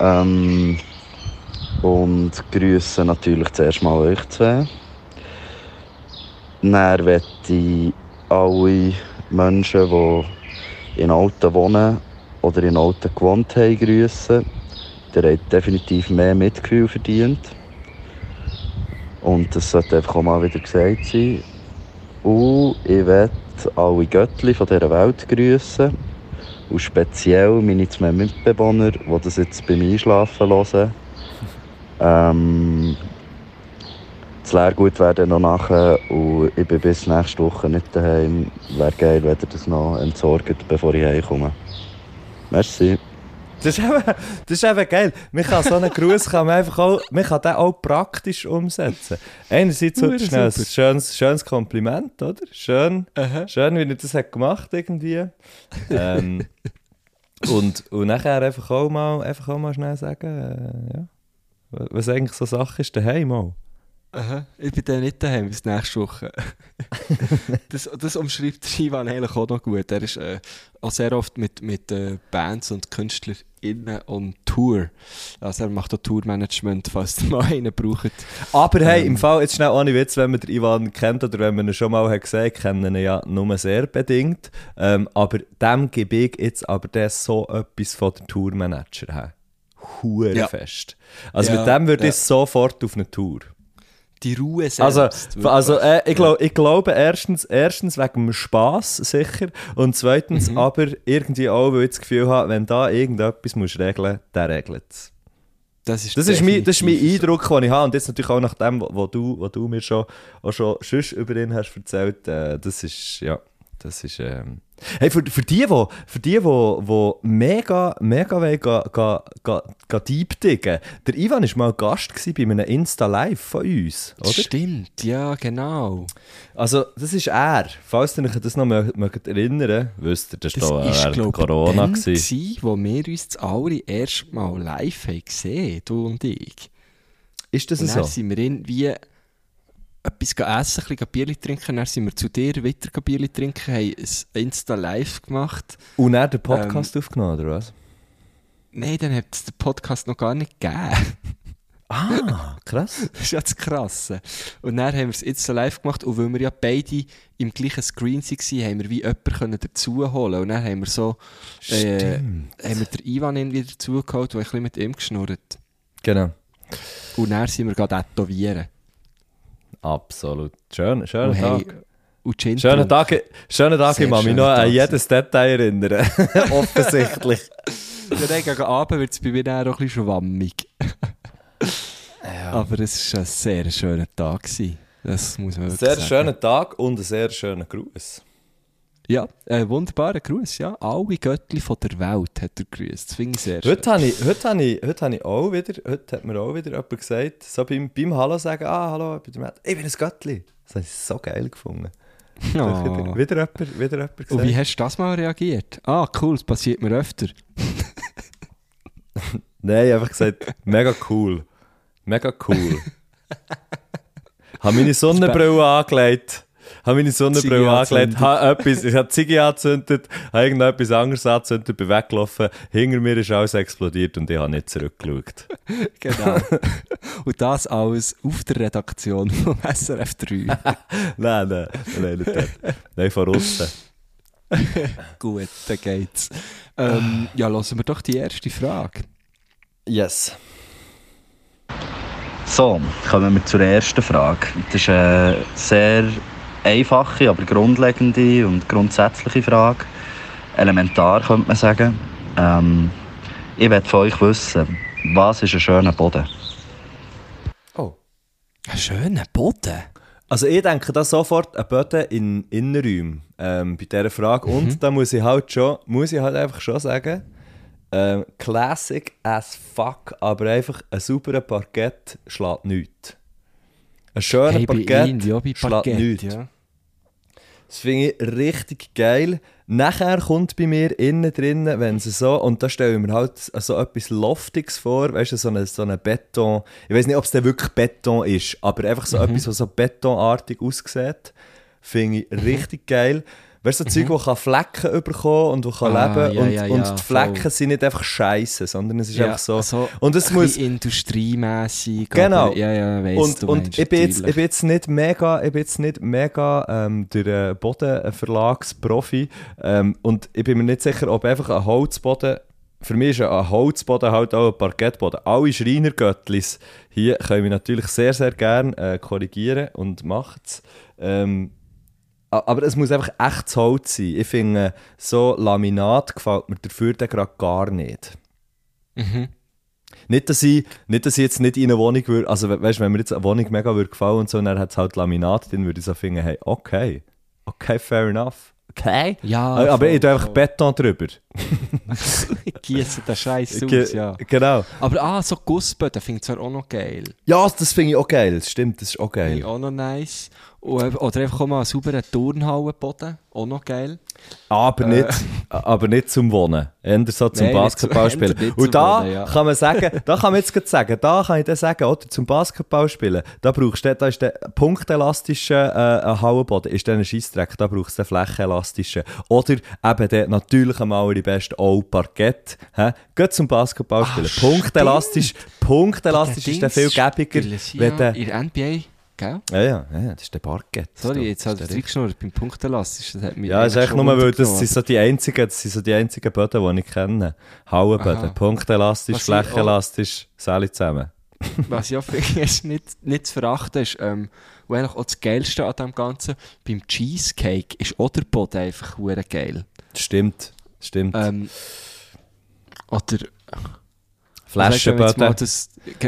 Ähm, und grüße natürlich zuerst mal euch zwei. Dann möchte ich alle Menschen, die in Alten wohnen oder in Alten gewohnt haben, grüßen. Der hat definitiv mehr Mitgefühl verdient. Und das sollte einfach auch mal wieder gesagt sein. Und ich werde alle Göttli von dieser Welt grüßen. Und speziell meine zwei Mitbewohner, die das jetzt beim Einschlafen hören. Ähm, das Lehrgut wäre noch nachher und ich bin bis nächste Woche nicht daheim. Wäre geil, wenn ihr das noch entsorgt, bevor ich heimkomme. Merci. Das ist, eben, das ist eben geil. Man kann so einen Gruß kann man einfach auch, man kann den auch praktisch umsetzen. Einerseits so schnell ein schönes, schönes Kompliment, oder? Schön, Aha. schön, wie er das hat gemacht irgendwie. ähm, und, und nachher einfach auch mal, einfach auch mal schnell sagen, äh, ja, was eigentlich so Sache ist daheim auch. Aha, ich bin dann nicht daheim bis nächste Woche. das, das umschreibt Ivan eigentlich auch noch gut. Er ist äh, auch sehr oft mit, mit äh, Bands und KünstlerInnen on Tour. Also er macht auch Tourmanagement, falls ihr mal einen braucht. Aber hey, ähm, im Fall, jetzt schnell ohne Witz, wenn man den Ivan kennt oder wenn man ihn schon mal hat gesehen, kennen ihn ja nur sehr bedingt. Ähm, aber dem gebe ich jetzt aber das so etwas von der Tourmanager her. Hure ja. fest. Also ja, mit dem würde ja. ich sofort auf eine Tour die Ruhe selbst. Also, also äh, ich, glaub, ich glaube erstens, erstens wegen dem Spass sicher und zweitens mhm. aber irgendwie auch, weil ich das Gefühl habe, wenn da irgendetwas musst regeln, der regelt es. Das ist, das, ist mein, das ist mein Eindruck, den ich habe. Und jetzt natürlich auch nach dem, was du, was du mir schon, auch schon über ihn hast erzählt, äh, das ist, ja, das ist, ähm, Hey, für, für die, die, für die, die, die mega, mega wollen, ga, ga, ga, ga deep diggen, der Ivan war mal Gast bei einem Insta-Live von uns, oder? Stimmt, ja, genau. Also, das ist er. Falls ihr euch das noch mögt, mögt erinnern wisst ihr, das, das war während glaub, Corona. Das war wo wir uns das alle erst mal live haben gesehen, du und ich. Ist das und so? sind wir irgendwie etwas essen, ein bisschen Bier trinken. Dann sind wir zu dir wieder Bier trinken, haben ein Insta live gemacht. Und dann den Podcast ähm, aufgenommen, oder was? Nein, dann hat es den Podcast noch gar nicht gegeben. Ah, krass. das ist ja das Krasse. Und dann haben wir es Insta live gemacht und weil wir ja beide im gleichen Screen waren, haben wir wie jemanden dazu holen Und dann haben wir so, äh, haben wir den Ivan wieder dazugeholt, der ein bisschen mit ihm geschnurrt. Genau. Und dann sind wir gerade tätowieren. Absolut. Schön, schöner hey, Tag. Schönen Tag, schönen Tag ich kann mich noch an jedes Detail erinnern. Offensichtlich. ja, dann gegen Abend wird es bei mir auch ein bisschen schwammig. ja. Aber es war ein sehr schöner Tag. Das muss man wirklich Sehr sagen. schöner Tag und ein sehr schöner Gruß. Ja, ein wunderbarer Gruß, ja. Alle Göttli von der Welt hat er grüßt. Das finde ich sehr heute habe ich, heute, habe ich, heute habe ich auch wieder, heute hat mir auch wieder jemand gesagt, so beim, beim Hallo sagen, ah, hallo, ich bin der Matt, ich bin ein Göttli. Das habe ich so geil gefunden. Oh. Wieder, wieder, jemand, wieder jemand gesagt. Und wie hast du das mal reagiert? Ah, cool, das passiert mir öfter. Nein, einfach gesagt, mega cool. Mega cool. habe meine Sonnenbrille angelegt. Habe meine Sonnenbrille angelegt, habe etwas, ich habe Ziggy angezündet, habe irgendetwas anderes angezündet, bin weggelaufen, hinter mir ist alles explodiert und ich habe nicht zurückgeschaut. genau. und das alles auf der Redaktion von SRF 3. nein, nein, nein, nicht. Nein, von außen. Gut, dann geht's. Ähm, ja, lassen wir doch die erste Frage. Yes. So, kommen wir zur ersten Frage. Das ist eine sehr einfache, aber grundlegende und grundsätzliche Frage. Elementar, könnte man sagen. Ähm, ich möchte von euch wissen, was ist ein schöner Boden? Oh. Ein schöner Boden? Also ich denke da sofort an Boden in Innenräumen ähm, bei dieser Frage. Mhm. Und da muss ich halt schon, muss ich halt einfach schon sagen, ähm, classic as fuck, aber einfach ein sauberer Parkett schlägt nichts. Ein schöner hey, Parkett schlägt nichts. Ja. Das finde ich richtig geil. Nachher kommt bei mir innen drinnen, wenn sie so, und da stelle ich mir halt so etwas Loftiges vor, weißt du, so eine, so eine Beton, ich weiß nicht, ob es denn wirklich Beton ist, aber einfach so mhm. etwas, was so betonartig aussieht, finde ich richtig geil. Weißt du, so mhm. Zeug, das Flecken bekommen und das kann ah, leben ja, und, ja, ja, und die Flecken voll. sind nicht einfach scheiße, sondern es ist einfach so. so und es muss industriemäßig. Genau. Aber, ja, ja, weiss, und, und ich, bin jetzt, ich bin jetzt nicht mega, ich bin jetzt nicht mega ähm, der Bodenverlagsprofi ähm, und ich bin mir nicht sicher, ob einfach ein Holzboden für mich ist ein Holzboden halt auch ein Parkettboden. Alle Schreinergöttlis hier können wir natürlich sehr, sehr gerne äh, korrigieren und machen es. Ähm, aber es muss einfach echtes Holz sein. Ich finde, so Laminat gefällt mir dafür gerade gar nicht. Mhm. Nicht, dass ich, nicht, dass ich jetzt nicht in eine Wohnung würde, also weißt, wenn mir jetzt eine Wohnung mega würde gefallen und so, dann hat es halt Laminat drin, würde ich so finden, hey, okay, okay, fair enough. Okay. Ja, aber voll, ich tue einfach voll. Beton drüber. Gießen den Scheiß aus, ja. Genau. Aber ah, so Gussböden finde ich zwar auch noch geil. Ja, das finde ich auch geil. Das stimmt, das ist auch geil. Finde ich auch noch nice. Oder einfach mal einen sauberen Turnhallenboden. Auch noch geil. Aber, äh. nicht, aber nicht zum Wohnen. Eher so zum Basketballspielen. Und da wohnen, ja. kann man sagen, da kann man jetzt sagen, da kann ich dann sagen, oder zum Basketballspielen, da brauchst du, da ist der punktelastische äh, Hallenboden, ist dann ein Scheissdreck, da brauchst du den flächenelastischen. Oder eben der natürlich einmal die beste auch Parkett. Hä? Geht zum Basketballspielen. Punktelastisch, punktelastisch ist der viel gäbiger. Ja, in der NBA gell? Ja, ja, ja, das ist der Parkett. Sorry, jetzt hat es reingeschnurrt beim Punkteelastisch. Das hat mich ja, das ist echt nur, weil das sind so die einzigen, das sind so die einzigen Böden, die ich kenne. Hauenböden. Punktelastisch, flächenelastisch, alle zusammen. Was ich auch finde, ist nicht, nicht zu verachten ist, ähm, und eigentlich auch das Geilste an dem Ganzen, beim Cheesecake ist auch der Boden einfach geil. Stimmt, stimmt. Ähm, oder Flaschenböden.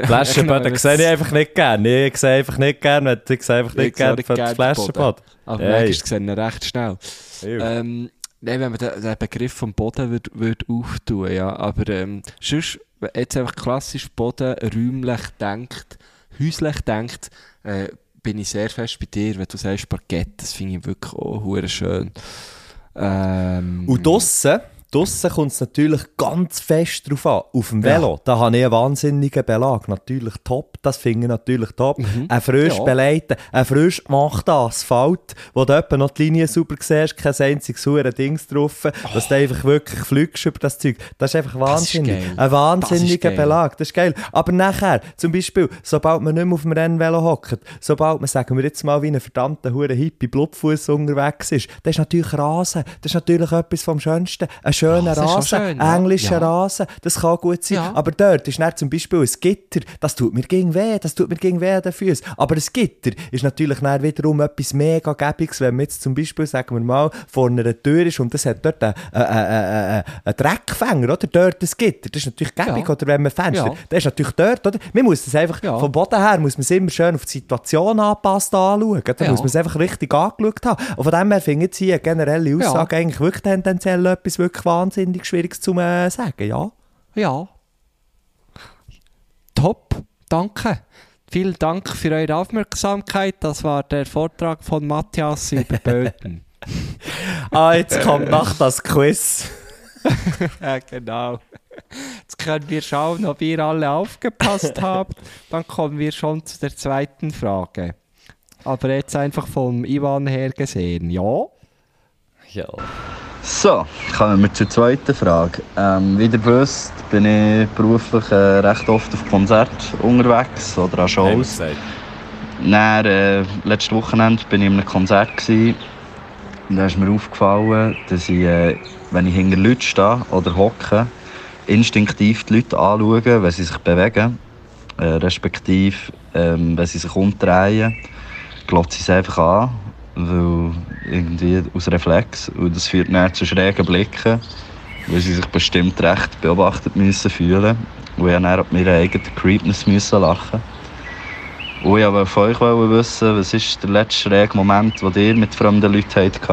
Flaschenböden sehe ich einfach nicht gerne. Ich sehe einfach nicht gerne, ich sehe einfach nicht gerne für das Flaschenbad. Aber hey. manchmal sehen wir recht schnell. Ähm, nein, wenn man den, den, Begriff vom Boden würd, würd auftun, ja. Aber ähm, sonst, jetzt einfach klassisch Boden räumlich denkt, häuslich denkt, äh, bin ich sehr fest bei dir, wenn du sagst Parkett, das finde ich wirklich auch schön. Ähm, Und draussen Draussen kommt es natürlich ganz fest drauf an. Auf dem Velo, ja. da habe ich einen wahnsinnigen Belag. Natürlich top, das finde ich natürlich top. Mhm. Ein frisch ja. belegter, ein frisch gemachter Asphalt, wo du etwa noch die Linie super siehst, kein einziges sauren Dings drauf, oh. dass du einfach wirklich fliegst über das Zeug. Das ist einfach wahnsinnig. Ist ein wahnsinniger Belag, das ist geil. Aber nachher, zum Beispiel, sobald man nicht mehr auf dem Rennvelo hockt, sobald man, sagen wir jetzt mal, wie ein verdammter hure Hippie Blutfuß unterwegs ist, das ist natürlich Rasen, das ist natürlich etwas vom Schönsten. Ein schöner oh, Rasen, schön, ja. englischer ja. Rasen, das kann gut sein. Ja. Aber dort ist zum Beispiel ein Gitter, das tut mir gegen weh, das tut mir gegen weh an den Füßen. Aber ein Gitter ist natürlich dann wiederum etwas mega Gäbiges, wenn man jetzt zum Beispiel, sagen wir mal, vor einer Tür ist und das hat dort einen, einen, einen, einen Dreckfänger, oder? Dort ein Gitter, das ist natürlich gäbig, oder wenn man Fenster, ja. das ist natürlich dort, oder? Man muss das einfach, vom Boden her muss man es immer schön auf die Situation angepasst anschauen, da muss man es einfach richtig angeschaut haben. Und von dem her finde ich hier eine generelle Aussage eigentlich wirklich tendenziell etwas wirklich wahnsinnig Schwieriges zu äh, sagen, ja? Ja. Top, danke. Vielen Dank für eure Aufmerksamkeit. Das war der Vortrag von Matthias über Böden. ah, jetzt kommt noch das Quiz. ja, genau. Jetzt können wir schauen, ob ihr alle aufgepasst habt. Dann kommen wir schon zu der zweiten Frage. Aber jetzt einfach vom Ivan her gesehen, ja? Ja. So, kommen wir zur zweiten Frage. Ähm, wie ihr wisst, bin ich beruflich äh, recht oft auf Konzerten unterwegs oder an Shows. Dann, äh, letztes Wochenende war ich in einem Konzert gewesen, und da ist mir aufgefallen, dass ich, äh, wenn ich hinter Leuten stehe oder hocke, instinktiv die Leute anschauen, wenn sie sich bewegen, äh, respektive ähm, wenn sie sich umdrehen, glotze ich sie einfach an, weil irgendwie aus Reflex und das führt dann zu schrägen Blicken, weil sie sich bestimmt recht beobachtet müssen fühlen und ich dann ab meiner eigenen Creepness müssen lachen. Und ich wollte von euch wissen, was ist der letzte schräge Moment, den ihr mit fremden Leuten hattet?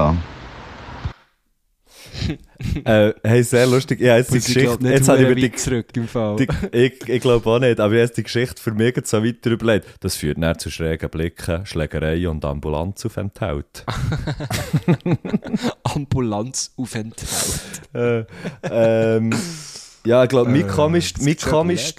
Äh, hey, sehr lustig. Ja, jetzt die Geschichte. Jetzt habe ich die, zurück im Fall. Die, ich ich glaube auch nicht, aber jetzt die Geschichte für mich so weiter überlegt. Das führt dann zu schrägen Blicken, Schlägerei und Ambulanzaufenthalt. Ambulanzaufenthalt. äh, ähm, ja, ich glaube, mein äh, komisch, mein komisch,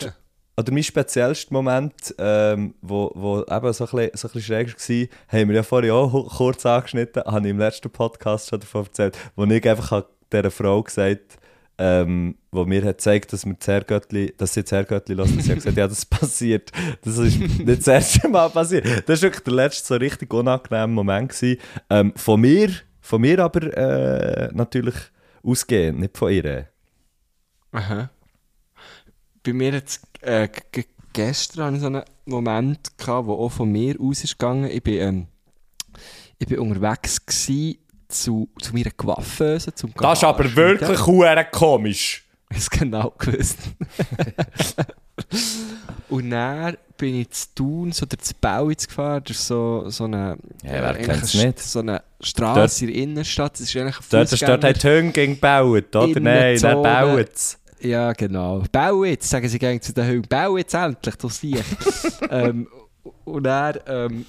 oder mein speziellster Moment, ähm, wo, wo eben so ein bisschen, so ein bisschen schräg war, haben wir ja vorhin auch kurz angeschnitten, habe ich im letzten Podcast schon davon erzählt, wo ich einfach dieser Frau gesagt ähm, wo mir hat gezeigt, dass, wir Zergöttli, dass sie Zergöttli lassen. Sie hat gesagt, ja, das passiert. Das ist nicht das erste Mal passiert. Das war wirklich der letzte so richtig unangenehme Moment. Ähm, von mir, von mir aber äh, natürlich ausgehend, nicht von ihr. Aha. Bei mir jetzt äh, gestern hatte ich so einen Moment, gehabt, der auch von mir aus ist gegangen. Ich bin, ähm, ich bin unterwegs gewesen, zu, zu meiner Coiffeuse, zum Das ist aber wirklich hure komisch. Ich genau gewusst. und dann bin ich zu Thun, so durch Bauitz gefahren, durch so, so eine, ja, nicht? so eine Straße in der Innenstadt. Das ist eigentlich ein Dort steht ein Hüng gegen Bauitz, oder? Nein, nicht Bauitz. Ja, genau. Bauitz, sagen sie gerne zu den Hüngen. Bauitz endlich, du siehst. ähm, und dann ähm,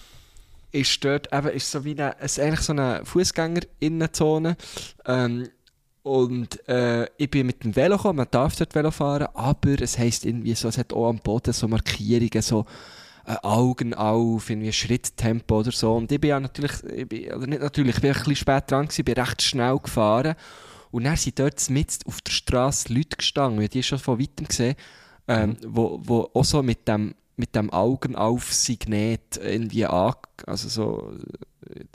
ist dort eben, ist so wie eine, ist eigentlich so eine Fußgängerinnenzone. Ähm, und äh, ich bin mit dem Velo gekommen, man darf dort Velo fahren, aber es heisst irgendwie so, es hat auch am Boden so Markierungen, so äh, Augen auf, irgendwie Schritttempo oder so. Und ich bin ja natürlich, ich bin, oder nicht natürlich, ich bin ein bisschen spät dran gewesen, bin recht schnell gefahren. Und dann sind dort mitten auf der Straße Leute gestanden, die schon von weitem gesehen, ähm, wo, wo auch so mit dem mit dem Augen auf Signet irgendwie an, also so,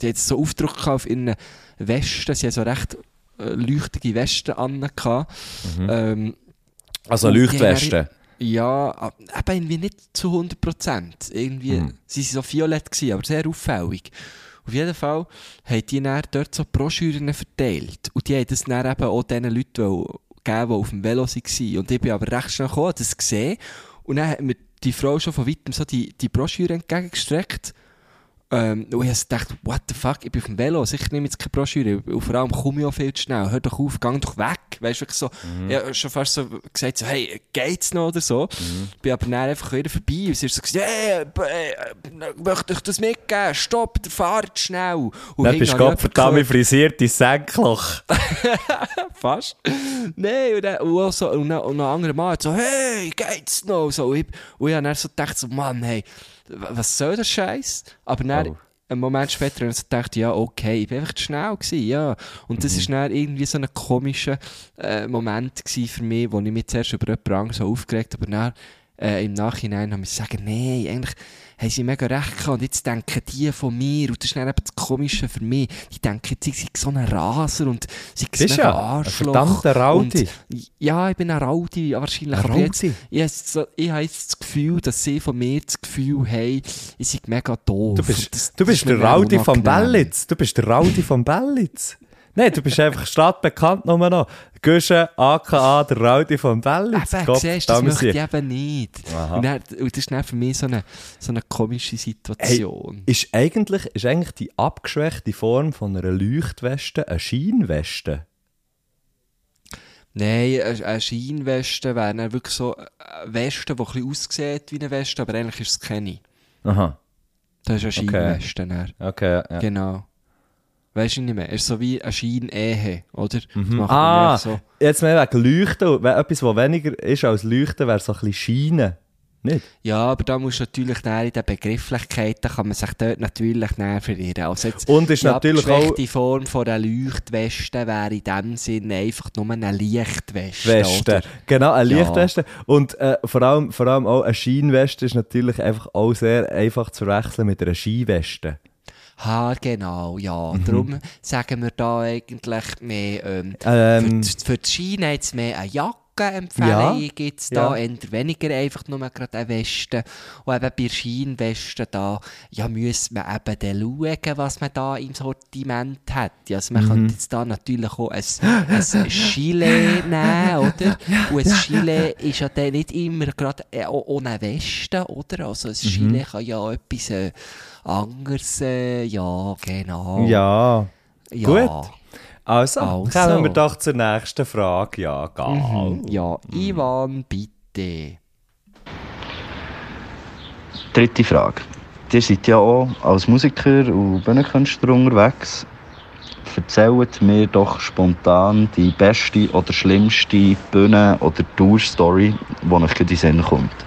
die hat so Aufdruck auf ihren Westen, sie hat so recht äh, leuchtige Westen an. Mhm. Ähm, also Leuchtwesten? Ja, aber irgendwie nicht zu 100 Prozent. Irgendwie, mhm. sie waren so violett, gewesen, aber sehr auffällig. Auf jeden Fall haben die dann dort so Broschüren verteilt. Und die haben das dann eben auch diesen Leuten gegeben, die auf dem Velo waren. Und ich bin aber recht schnell gekommen, das gesehen. Und dann hat mir die Frau schon von weitem so die, die Broschüre entgegengestreckt. Ähm, und ich habe gedacht, what the fuck, ich bin auf dem Velo, sicher nehme ich jetzt keine Broschüre. Und vor allem komme ich auch viel zu schnell. Hör doch auf, geh doch weg. Weißt du, so, mhm. ich habe schon fast so gesagt, so, hey, geht's noch oder so. Mhm. Bin aber dann einfach wieder vorbei und sie ist so gesagt, hey, äh, möchte ich das mitgeben? Stopp, fahrt schnell. Und dann bist du Gottverdammt frisiert ins Senkloch. fast. Nein, und dann und so, und dann, und ein anderer Mann so, hey, geht's noch? So, und ich, und ich habe dann so gedacht, so, Mann, hey, was soll der Scheiß? Aber dann, oh. einen Moment später habe ich gedacht, ja, okay, ich war einfach zu schnell gewesen, ja. Und das mhm. dann irgendwie so ein komischer äh, Moment für mich, wo ich mich zuerst über jemanden so aufgeregt habe, aber dann, äh, im Nachhinein habe ich gesagt, nein, eigentlich haben sie mega recht gehabt. Und jetzt denken die von mir, und das ist dann eben das Komische für mich, die denken, sie sind so ein Raser und sie sind ein ja Arschloch. Ein verdammter Raudi. Und, ja, ich bin ein Raudi, wahrscheinlich. Ein Raudi? ich, so, ich habe jetzt das Gefühl, dass sie von mir das Gefühl haben, ich sei mega doof. Du bist, das, du bist der Raudi von Bellitz. Du bist der Raudi von Bellitz. Nein, du bist einfach stadtbekannt nur noch. Güsche, aka, der Raudi von Bellitz. Eben, siehst, das möchte ich eben nicht. Und, dann, und, das ist dann für mich so eine, so eine komische Situation. Hey, ist, eigentlich, ist eigentlich die abgeschwächte Form von einer Leuchtweste eine Scheinweste? Nein, eine Scheinweste wäre wirklich so eine Weste, die ein bisschen aussieht wie eine Weste, aber eigentlich ist es keine. Aha. Das ist eine Okay. Scheinweste. dann. Okay, ja. Genau. Weißt du nicht mehr? Ist so wie eine Scheinehe, oder? Man Ah, so. jetzt mehr wegen Leuchten. Etwas, was weniger ist als Leuchten, wäre so ein bisschen Scheinen. Nicht? Ja, aber da muss natürlich dann in den Begrifflichkeiten kann man sich dort natürlich näher verirren. Also jetzt, Und ist die natürlich auch abgeschwächte Form von einer Leuchtweste wäre in dem Sinne einfach nur eine Lichtweste. Weste. Oder? Genau, eine Ja. Lichtweste. Und äh, vor, allem, vor allem auch eine Scheinweste ist natürlich einfach auch sehr einfach zu verwechseln mit einer Skiweste. Ha, genau, ja. Mhm. Darum sagen wir da eigentlich mehr, ähm, Ähm, für, die- für die Schiene jetzt mehr eine Jackenempfehlung Ja, gibt es da, ja. eher weniger einfach nur gerade eine Weste. Und eben bei Schienenwesten da, ja, muss man eben dann schauen, was man da im Sortiment hat. Ja, Also man Mhm. könnte jetzt da natürlich auch ein, ein Gilet nehmen, oder? Und ein Gilet ist ja dann nicht immer gerade äh, ohne Weste, oder? Also ein Mhm. Gilet kann ja auch etwas äh, anderes, äh, ja, genau. ja. ja. gut. Also, Also. kommen wir doch zur nächsten Frage. Ja, geil. Mhm. Ja, Ivan, bitte. Dritte Frage. Ihr seid ja auch als Musiker und Bühnenkünstler unterwegs. Erzählt mir doch spontan die beste oder schlimmste Bühne- oder Tour-Story, die euch in den Sinn kommt.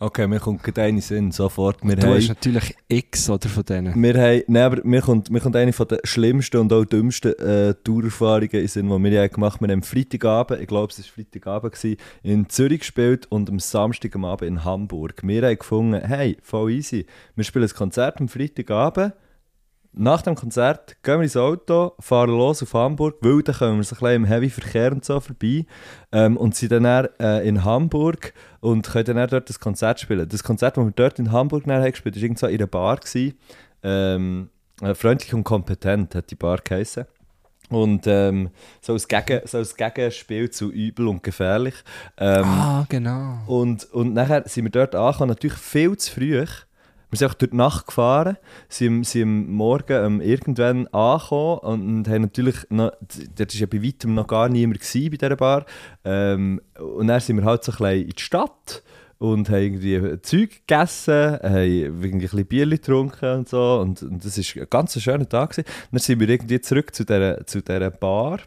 Okay, mir kommt gerade eine Sinn, sofort. Wir Du haben, hast natürlich X oder von denen. wir haben, nein, aber mir kommt, mir kommt eine von den schlimmsten und auch dümmsten äh, Tourerfahrungen in Sinn, die wir haben gemacht haben. Wir haben am Freitagabend, ich glaube es war Freitagabend, gewesen, in Zürich gespielt und am Samstag am Abend in Hamburg. Wir haben gefunden, hey, voll easy, wir spielen ein Konzert am Freitagabend, nach dem Konzert gehen wir ins Auto, fahren los auf Hamburg, weil dann kommen wir so ein bisschen im Heavy-Verkehr und so vorbei ähm, und sind dann, dann äh, in Hamburg und können dann, dort das Konzert spielen. Das Konzert, das wir dort in Hamburg dann haben gespielt haben, war irgendwo in einer Bar. Gewesen. Ähm, äh, freundlich und kompetent hat die Bar geheißen. Und ähm, so, als Gegen, so als Gegenspiel zu übel und gefährlich. Ähm, ah, genau. und, und nachher sind wir dort angekommen, natürlich viel zu früh. Wir sind auch durch die Nacht gefahren, sind, sind am Morgen ähm, irgendwann angekommen und, und haben natürlich noch, dort war ja bei weitem noch gar niemand gewesen bei dieser Bar. Ähm, und dann sind wir halt so ein bisschen in die Stadt und haben irgendwie Zeug gegessen, haben irgendwie ein bisschen Bier getrunken und so und, und das war ein ganz schöner Tag. Gewesen. Dann sind wir irgendwie zurück zu dieser, zu dieser Bar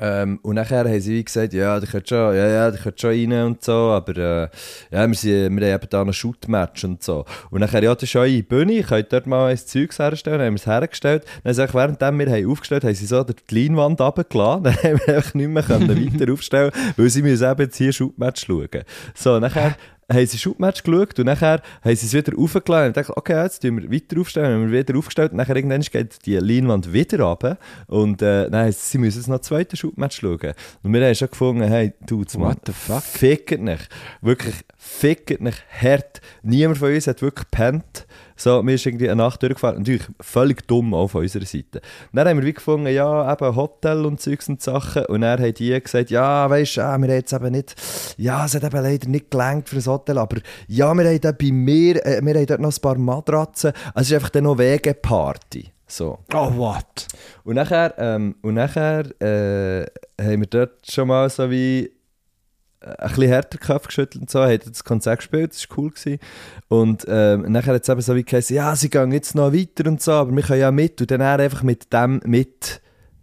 ähm, und nachher haben sie wie gesagt, ja, die könnt schon, ja, ja, die könnt schon rein und so, aber äh, ja, wir, sind, wir haben eben da noch Shoot-Match und so. Und nachher, ja, das ist eure Bühne, ihr könnt dort mal ein Zeug herstellen, dann haben wir es hergestellt. Dann sag ich, währenddem wir haben aufgestellt haben, sie so die Leinwand runtergelassen, dann haben wir einfach nicht mehr können weiter aufstellen weil sie müssen eben jetzt hier Shoot-Match schauen. So, nachher haben sie Shootmatch geschaut und nachher haben sie es wieder aufgeladen und gedacht, okay, jetzt tun wir weiter aufstellen, dann haben wir wieder aufgestellt und nachher irgendwann geht die Leinwand wieder runter und äh, dann heisst sie müssen jetzt noch ein zweites Shootmatch schauen. Und wir haben schon gefunden, hey, du, What the fuck? fickt nicht. Wirklich, fickt nicht hart. Niemand von uns hat wirklich gepennt. So, mir ist irgendwie eine Nacht durchgefahren. Natürlich völlig dumm auch von unserer Seite. Dann haben wir wie gefunden, ja, eben Hotel und Zeugs und Sachen. Und dann haben die gesagt, ja, weisst du, ah, wir haben jetzt eben nicht, ja, es hat eben leider nicht gelangt für ein Hotel, aber ja, wir haben dort bei mir, äh, wir haben dort noch ein paar Matratzen. Also es ist einfach dann noch Wegeparty. So. Oh, what? Und nachher, ähm, und nachher äh, haben wir dort schon mal so wie äh, ein bisschen härter Kopf geschüttelt und so, haben das Konzert gespielt, das war cool. Gewesen. Und ähm, nachher hat es eben so wie geheißen, ja, sie gehen jetzt noch weiter und so, aber wir können ja mit. Und dann einfach mit dem mit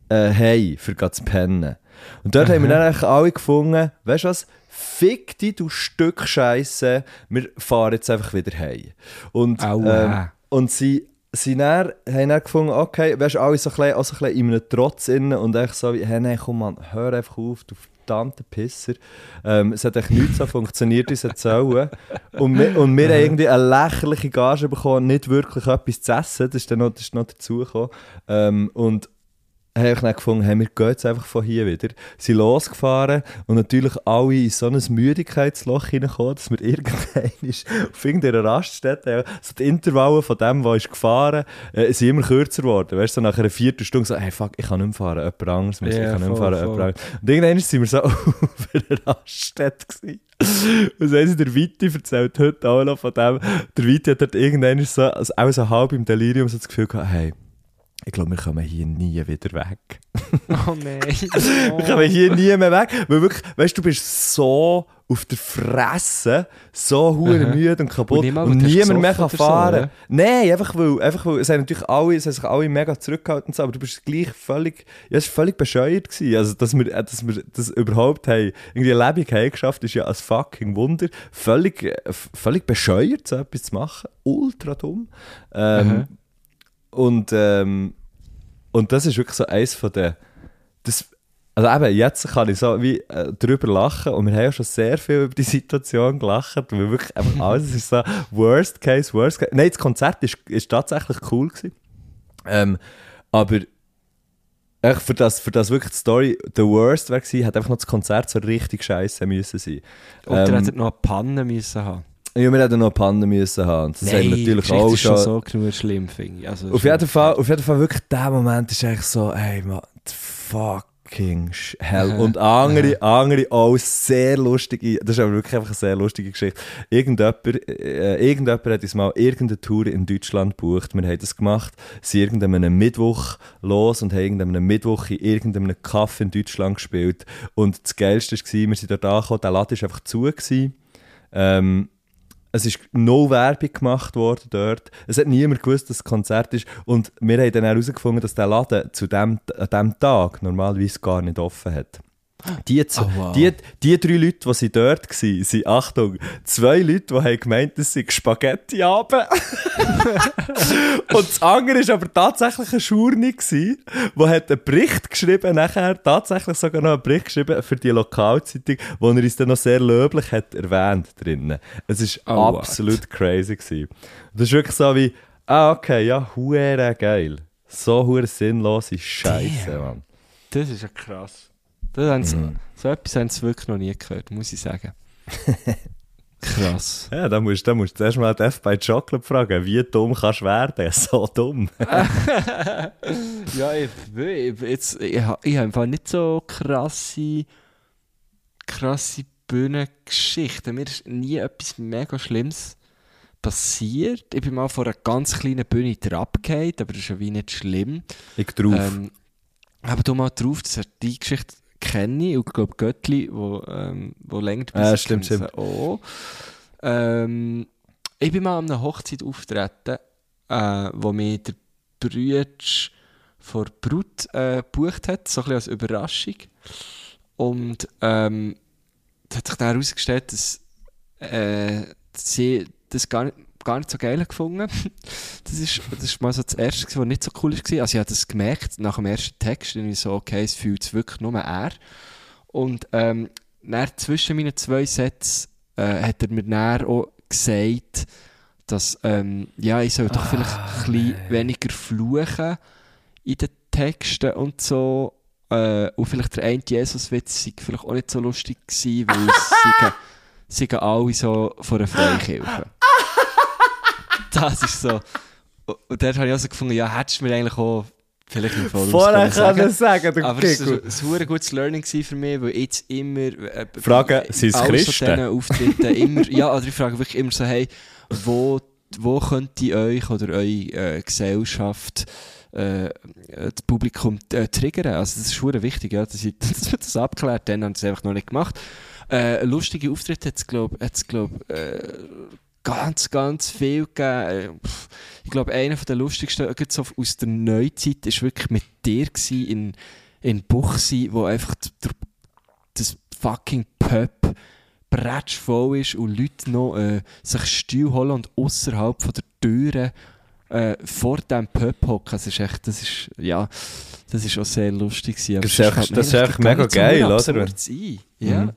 äh, hey, für zu pennen. Und dort haben wir dann eigentlich alle gefunden, weißt du was, fick dich, du Stück Scheiße, wir fahren jetzt einfach wieder heim. Und, ähm, und sie, sie dann, haben dann gefunden, okay, weißt du, alle so ein bisschen, auch so ein bisschen in einem Trotz innen und echt so wie, hey, nein, komm Mann, hör einfach auf, du verdammter Pisser. Ähm, es hat echt nicht so funktioniert, wie es sollen. Und wir, und wir haben irgendwie eine lächerliche Gage bekommen, nicht wirklich etwas zu essen, das ist dann noch, das ist noch dazugekommen. Ähm, und habe ich dann gefunden, hey, wir gehen jetzt einfach von hier wieder. Sie losgefahren und natürlich alle in so ein Müdigkeitsloch hineingekommen, dass wir irgendwann auf irgendeiner Raststätte, so die Intervalle von dem, der ist gefahren äh, sind immer kürzer geworden. Weißt du, so nach einer Viertelstunde so, hey, fuck, ich kann nicht mehr fahren, jemand anderes muss, Ja, ich kann nicht mehr voll, fahren, voll. jemand anderes. Und irgendwann sind wir so auf einer Raststätte gewesen. Und so haben sie der Witte erzählt, heute auch noch von dem, der Witte hat dort irgendwann so, also auch so halb im Delirium so das Gefühl gehabt, hey, ich glaube, wir kommen hier nie wieder weg. Oh nein. wir kommen hier nie mehr weg. Weil wirklich, weißt du, du bist so auf der Fresse, so hure müde und kaputt und, und niemand mehr kann fahren. So, Nein, einfach weil, einfach weil es haben natürlich alle, es haben sich alle mega zurückgehalten, aber du bist gleich völlig, ja, es war völlig bescheuert gewesen. Also, dass wir, dass wir das überhaupt haben, irgendwie eine Lebung haben geschafft, ist ja ein fucking Wunder. Völlig, völlig bescheuert, so etwas zu machen. Ultra dumm. Ähm. Und, ähm, und das ist wirklich so eins von den. Das, also eben, jetzt kann ich so wie äh, drüber lachen und wir haben ja schon sehr viel über die Situation gelacht, weil wirklich einfach alles ist so Worst Case, Worst Case. Nein, das Konzert ist, ist tatsächlich cool gewesen. Ähm, aber echt für das, für das wirklich die Story the worst gewesen, hat einfach noch das Konzert so richtig scheiße müssen sein. Und ähm, ihr hättet noch eine Panne müssen haben. Ja, wir hätten noch eine Panne müssen haben. Das Nein, natürlich auch ist schon so genug schlimm, finde ich. Also, auf, jeden Fall, auf jeden Fall wirklich der Moment ist eigentlich so, ey, man, fucking hell. Und andere, andere auch sehr lustige, das ist aber wirklich einfach eine sehr lustige Geschichte. Irgendjemand, äh, irgendjemand hat uns mal irgendeine Tour in Deutschland gebucht. Wir haben das gemacht, sind irgendeinem Mittwoch los und haben irgendeinem Mittwoch in irgendeinem Kaffee in Deutschland gespielt. Und das Geilste war, wir sind dort angekommen, der Laden war einfach zu. Gewesen. Ähm, es ist no Werbung gemacht worden dort. Es hat niemand gewusst, dass es Konzert ist. Und wir haben dann herausgefunden, dass der Laden zu dem, an diesem Tag normalerweise gar nicht offen hat. Die, oh, wow. die, die drei Leute, die dort waren, sind, Achtung, zwei Leute, die haben gemeint, dass sie Spaghetti haben. und das andere war aber tatsächlich ein Schurni, der hat einen Bericht geschrieben, nachher tatsächlich sogar noch einen Bericht geschrieben für die Lokalzeitung, wo er uns dann noch sehr löblich hat erwähnt drinnen. Es war oh, absolut what? crazy. Gewesen. das ist wirklich so wie, ah, okay, ja, hure geil. So hure sinnlose Scheiße, Mann. Das ist ja krass. Das mhm. So etwas haben sie wirklich noch nie gehört, muss ich sagen. Krass. Ja, da musst, da musst du zuerst mal F bei Chocolate fragen, wie dumm kannst du werden? So dumm. ja, ich, ich, jetzt, ich, ich habe einfach nicht so krasse, krasse Bühnengeschichten. Mir ist nie etwas mega Schlimmes passiert. Ich bin mal vor einer ganz kleinen Bühne abgehakt, aber das ist ja wie nicht schlimm. Ich drauf. Ähm, aber du mal drauf, das hat die Geschichte kenne ich, und ich glaube Göttli, wo, ähm, wo länger dabei ja, stimmt, stimmt. auch. Ähm, ich bin mal an einer Hochzeit auftreten, äh, wo mir der Brütsch vor Brut äh, gebucht hat, so ein bisschen als Überraschung. Und ähm, hat sich dann herausgestellt, dass äh, sie das gar nicht gar nicht so geil gefunden. das ist, das ist mal so das Erste, was nicht so cool war. Also ich habe das gemerkt nach dem ersten Text, irgendwie so, okay, es fühlt sich wirklich nur er. Und ähm, dann zwischen meinen zwei Sätzen äh, hat er mir dann auch gesagt, dass ähm, ja, ich soll doch vielleicht ah, ein bisschen weniger fluchen in den Texten und so. Äh, und vielleicht der eine Jesus-Witz sei vielleicht auch nicht so lustig gewesen, weil es sind alle so von einer Freikirche das ist so. Und dort habe ich also gefunden, ja, hättest du mir eigentlich auch vielleicht im Voraus Vorher kann ich sagen, du Aber es war ein gutes Learning für mich, weil jetzt immer... Äh, Fragen, sind es Christen? Auftritten immer, ja, oder ich frage wirklich immer so, hey, wo, wo könnte euch oder eure äh, Gesellschaft äh, das Publikum äh, triggern? Also das ist schon wichtig, ja, dass, ich, dass wir das abklärt, dann haben sie es einfach noch nicht gemacht. Äh, lustige Auftritte hat es, glaube ich, äh, ganz, ganz viel gegeben. Äh, ich glaube, einer der lustigsten so aus der Neuzeit war wirklich mit dir in, in Buchsi, wo einfach der, das fucking Pub voll ist und Leute noch äh, sich Stuhl holen und außerhalb von der Türe äh, vor dem Pub hocken. Das ist echt, das ist, ja, das ist auch sehr lustig. Gewesen. Das ist, echt, das ist echt mega geil, oder? Ja. Mhm.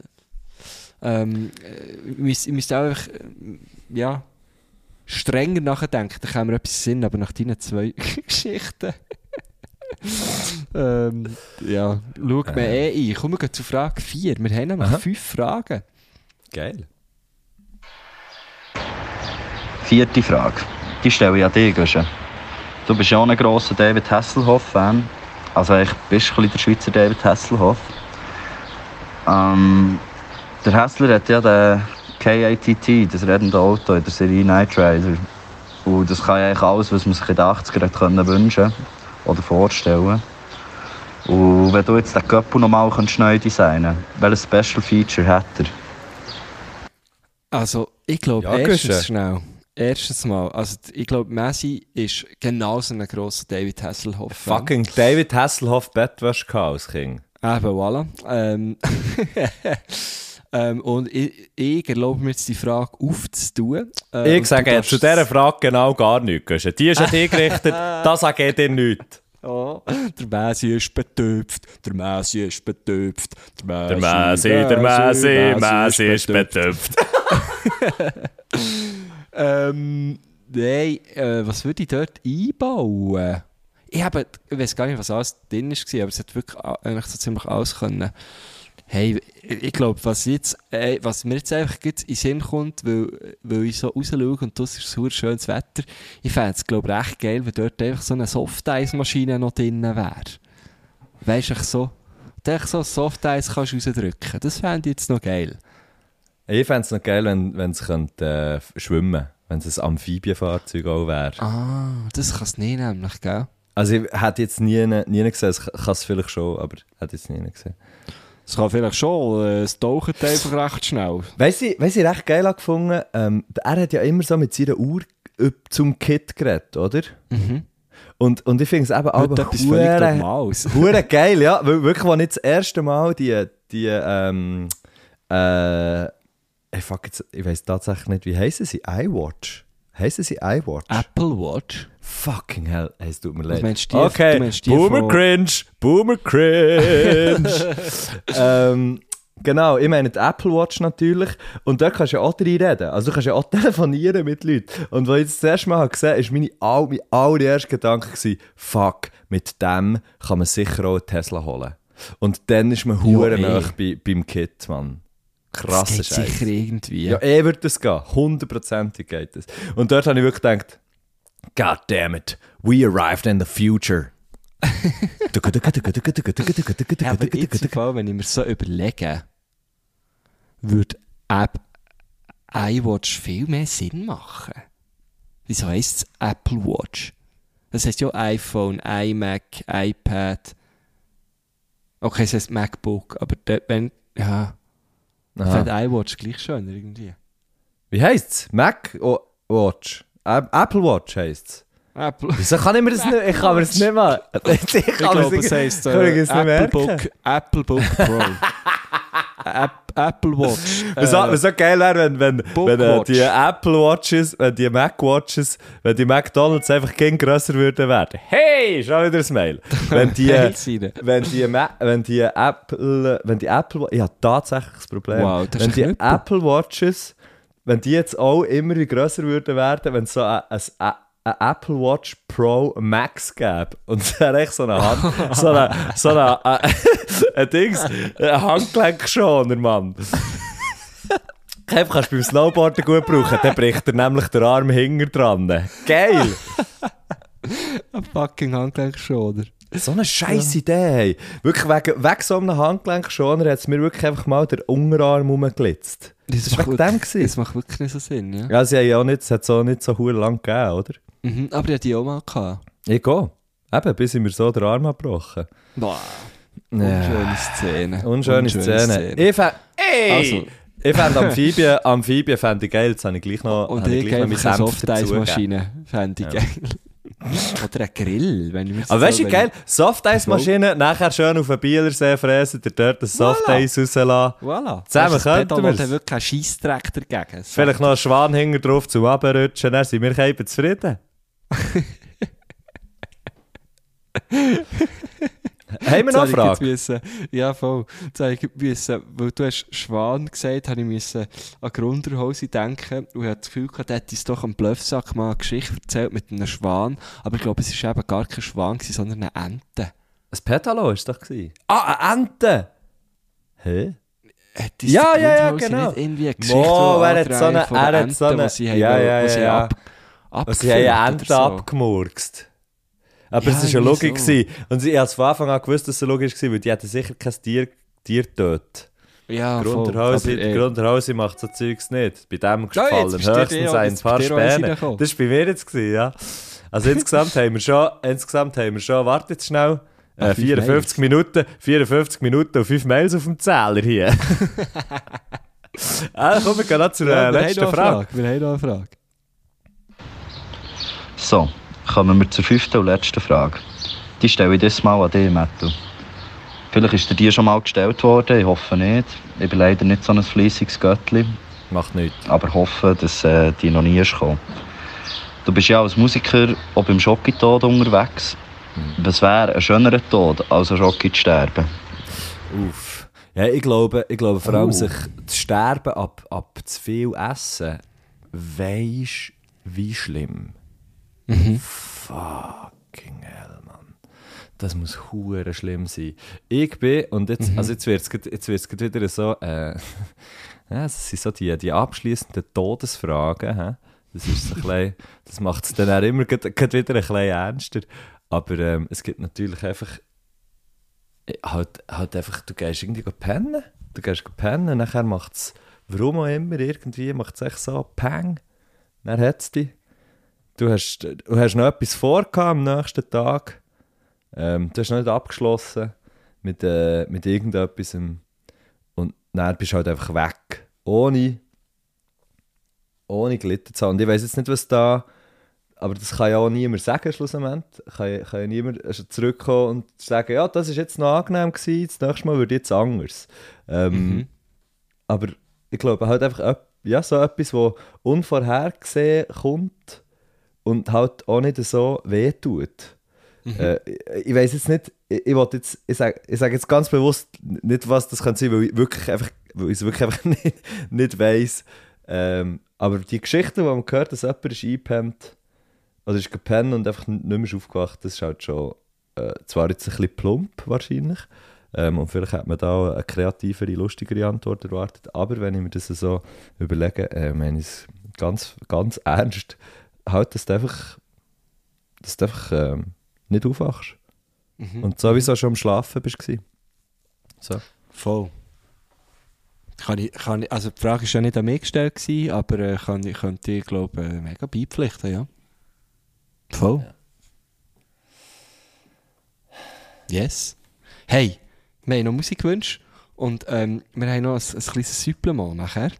Ähm, äh, ich müsste auch einfach, äh, ja, strenger nachdenken, da kann mir etwas Sinn, aber nach deinen zwei Geschichten. ähm, ja, schau äh. mir eh ein. Kommen wir zu Frage 4. Wir haben nämlich Aha. fünf Fragen. Geil. Vierte Frage. Die stelle ich an dich, Gösche. Du bist ja auch ein grosser David Hasselhoff-Fan. Also ich bist ein bisschen der Schweizer David Hasselhoff. Ähm, der Hessler hat ja den KATT, das reddende Auto in der Serie Night Rider. Und das kann ja eigentlich alles, was man sich in den 80ern wünschen konnte. oder vorstellen. Und wenn du jetzt den Köppel nochmal neu designen welches Special Feature hat er? Also, ich glaube, Ja, erstens schnell. Erstens mal, also ich glaube, Messi ist genauso ein grosser David Hasselhoff. Fucking David Hasselhoff Bettwäschchaos, King. Eben, voilà. Ähm, ähm, und ich, ich erlaube mir jetzt die Frage aufzutun. Äh, Ich sage jetzt zu darfst- dieser Frage genau gar nichts. Die ist an dich gerichtet, das sage ich dir nichts. Oh, der Messi ist betöpft, der Messi ist betöpft, der Der Messi, Messi, der Messi ist betöpft. Ähm, nein, äh, was würde ich dort einbauen? Ich, habe, ich weiß gar nicht, was alles drin war, aber es hat wirklich eigentlich so ziemlich alles können. Hey, ich ich glaube, was, jetzt, äh, was mir jetzt einfach in den Sinn kommt, weil, weil ich so rausschaue und das ist so schönes Wetter, ich fände es, glaube ich, recht geil, wenn dort einfach so eine Softeismaschine noch drin wäre. Weißt du, ich so, du so Softeis kannst rausdrücken. Das fände ich jetzt noch geil. Ich fände es noch geil, wenn, es äh, schwimmen könnte. Wenn es ein Amphibienfahrzeug auch wäre. Ah, das kann es nicht nämlich, gell? Also ich hätte jetzt nie, nie gesehen, ich kann es vielleicht schon, aber hätte jetzt nie gesehen. Es kann vielleicht schon, äh, es taucht einfach recht schnell. Weißt du, weiss ich recht geil gefunden, ähm, er hat ja immer so mit seiner Uhr üb- zum Kit geredet, oder? Und, und ich finde es eben aber hure- geil, ja. Wirklich, als ich das erste Mal die, die ähm, äh, ey, fuck jetzt, ich weiß tatsächlich nicht, wie heißen sie? iWatch? Heißen sie iWatch? Apple Watch? Fucking hell, ey, es tut mir leid. meinst die- okay, du meinst die Boomer von- Cringe, Boomer Cringe. ähm, genau, ich meine die Apple Watch natürlich. Und da kannst du ja auch drin reden. Also du kannst ja auch telefonieren mit Leuten. Und was ich das erste Mal gesehen habe, ist meine, all, mein allererster Gedanke gewesen, fuck, mit dem kann man sicher auch einen Tesla holen. Und dann ist man hure ey. nah bei, beim Kit, Mann. Krasser Scheiß. sicher irgendwie. Ja, eh wird das gehen. Hundertprozentig geht das. Und dort habe ich wirklich gedacht, God damn it, we arrived in the future. Ja, aber jetzt im Fall, wenn ich mir so überlege, würde App iWatch viel mehr Sinn machen. Wieso heisst es Apple Watch? Das heisst ja iPhone, iMac, iPad. Okay, es heisst MacBook, aber dort, wenn, ja, ich iWatch gleich schöner irgendwie. Wie heisst's? Mac o Watch? Apple Watch heisst's. Apple. Wieso kann ich mir das nicht, ich kann mir das nicht mal, ich Ich glaube, es heisst äh, Apple. Book, Apple Book Pro. App, Apple Watch. Was so, was geil wäre, wenn, wenn, wenn äh, die Apple Watches, wenn die Mac Watches, wenn die McDonalds einfach gegen grösser würden werden. Hey, schau wieder das Mail. Wenn die, wenn die, Ma wenn die Apple, wenn die Apple, ich habe tatsächlich das Problem. Wow, das wenn die. Apple Watches, wenn die jetzt auch immer grösser würden werden, wenn es so ein, ein, Apple Watch Pro Max gäbe und es wäre echt so eine Hand, so eine, so eine, äh, ein Dings, ein Handgelenkschoner, Mann. Kev kannst du beim Snowboarden gut brauchen, dann bricht er nämlich der Arm hinter dran. Geil! Ein fucking Handgelenkschoner. So eine scheiß Idee. Wirklich wegen, wegen so einem Handgelenkschoner hat es mir wirklich einfach mal der Unterarm rumgeglitzt. Das, war wegen dem gewesen. Das macht wirklich nicht so Sinn, ja. Ja, sie haben ja auch nicht, es hat so nicht so hure lang gegeben, oder? Mhm, aber ich hatte die auch mal. Gehabt. Ich gehe. Eben, bis ich mir so den Arm abgebrochen. Boah. Unschöne Szene. Unschöne Szene. Ich fände, ey! Also. Ich fände Amphibien, Amphibien fände ich geil, jetzt habe ich gleich noch, Und habe ich gleich noch gehe meinen eine Senf dazugegeben. Softeismaschine. Fände ich geil. Oder ein Grill, wenn ich Aber weißt du, geil, Softeismaschine, nachher schön auf den Bielersee fräsen, dir dort das Softeis rauslassen. Voilà. Zusammen das könnten Pedal wir's. hat wirklich keinen Scheissdreck dagegen. Vielleicht noch einen Schwan hinten drauf zum Abrutschen, dann sind wir eben zufrieden. Haben wir noch habe Frage? Müssen, ja, voll. Jetzt habe ich müssen, weil du hast Schwan gesagt, habe ich müssen an Grunderhose denken und ich hatte das Gefühl, gehabt, hätte uns doch am Bluffsack mal eine Geschichte erzählt mit einem Schwan. Aber ich glaube, es war eben gar kein Schwan, sondern eine Ente. Ein Petalo war es doch. gewesen. Ah, eine Ente! Hä? Uns Ja, ja, ja, genau. nicht irgendwie eine Geschichte Mo, wer hat so eine- er hat so eine- die sie haben, ja, ja, sie ja. ab, sie haben eine Ente so. abgemurkst. Aber Ja, es war eine irgendwie Logik. so. gewesen. Und ich habe von Anfang an gewusst, dass es eine Logik war, weil die hätten sicher kein Tier, Tier getötet. Ja, voll. Grunderhause, Aber, äh, Grunderhause macht so Zeugs nicht. Bei dem Ja, gefallen du höchstens ein paar Späne. Das war bei mir jetzt, gewesen, ja. Also insgesamt haben wir schon, insgesamt haben wir schon, warte jetzt schnell, äh, 54 Minuten, 54 Minuten und 5 Mails auf dem Zähler hier. ah, komm, wir gehen noch zur ja, letzten Frage. Frage. Wir haben noch eine Frage. So, kommen wir zur fünften und letzten Frage. Die stelle ich das mal an dich, Matthew. Vielleicht ist dir die schon mal gestellt worden, ich hoffe nicht. Ich bin leider nicht so ein fleissiges Göttli. Macht nichts. Aber hoffe, dass äh, die noch nie ist gekommen. Du bist ja als Musiker auch beim Schocki-Tod unterwegs. Mhm. Was wäre ein schönerer Tod, als ein Schocki zu sterben? Uff. Ja, ich glaube, ich glaube vor allem, oh. sich zu sterben ab, ab zu viel Essen, weisst wie schlimm. Mhm. Fucking hell, Mann. Das muss hure schlimm sein. Ich bin, und jetzt, mhm. also jetzt wird es jetzt wieder so, äh, ja, das sind so die, die abschließenden Todesfragen. He? Das, ist so ein bisschen, das macht es dann auch immer grad, grad wieder ein bisschen ernster. Aber ähm, es gibt natürlich einfach, halt, halt einfach, du gehst irgendwie pennen, du gehst pennen, und nachher macht es, warum auch immer, irgendwie macht es echt so Pang, dann hat es dich du hast, du hast noch etwas vor am nächsten Tag. Ähm, du hast noch nicht abgeschlossen mit, äh, mit irgendetwas. Und dann bist du halt einfach weg. Ohne, ohne gelitten zu haben. Und ich weiß jetzt nicht, was da. Aber das kann ja auch niemand sagen, schlussendlich. Kann, kann ja niemand zurückkommen und sagen, ja, das war jetzt noch angenehm, gewesen, das nächste Mal wird jetzt anders. Ähm, mhm. Aber ich glaube halt einfach, ja, so etwas, das unvorhergesehen kommt und halt auch nicht so wehtut. Mhm. Äh, ich weiß jetzt nicht, ich, ich jetzt, ich sage ich sag jetzt ganz bewusst nicht, was das kann sein, weil ich wirklich einfach, weil ich es wirklich einfach nicht, nicht weiss. Ähm, aber die Geschichte, die man hört, dass jemand ist eingepennt oder ist gepennt und einfach nicht mehr aufgewacht, das ist halt schon, äh, zwar jetzt ein bisschen plump wahrscheinlich, ähm, und vielleicht hat man da eine kreativere, lustigere Antwort erwartet, aber wenn ich mir das so überlege, äh, meine ich es ganz, ganz ernst, halt, dass du einfach, dass du einfach ähm, nicht aufwachst. Mhm. Und sowieso schon am Schlafen bist. So. Voll. Kann ich, kann ich, also die Frage war ja nicht an mich gestellt, gewesen, aber äh, kann, ich könnte ich glaube äh, mega beipflichten, ja. Voll. Ja. Yes. Hey, wir haben noch Musikwünsche und ähm, wir haben noch ein, ein kleines Supplement nachher.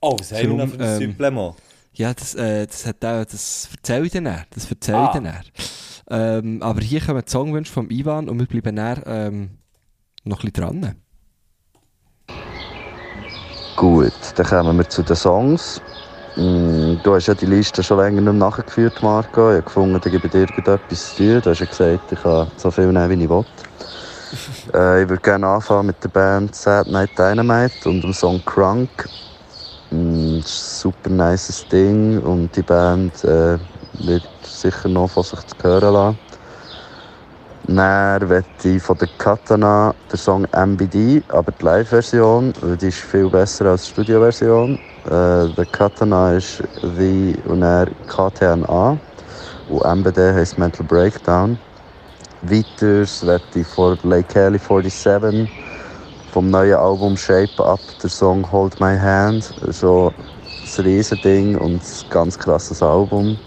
Oh, was haben wir noch für ein ähm, Supplement? Ja, das, äh, das, hat auch, das erzähle ich dir dann. Das erzähle ah. ich dann. Ähm, aber hier kommen die Songwünsche von Ivan und wir bleiben dann ähm, noch ein bisschen dran. Gut, dann kommen wir zu den Songs. Mm, du hast ja die Liste schon länger nicht nachgeführt, Marco. Ich habe gefunden, da gebe dir irgendetwas zu tun. Du hast ja gesagt, ich kann so viel nehmen, wie ich will. äh, ich würde gerne anfangen mit der Band Sad Night Dynamite und dem Song Crunk ein super nice Ding und die Band äh, wird sicher noch von sich zu hören lassen. Dann möchte ich von der Katana der Song MBD, aber die Live-Version, die ist viel besser als die Studio-Version. Äh, der Katana ist The und er KTNA und MBD heisst Mental Breakdown. Weiters möchte ich von Lake Kelly 47 vom neuen Album Shape Up der Song Hold My Hand. So ein Riesending und ein ganz krasses Album.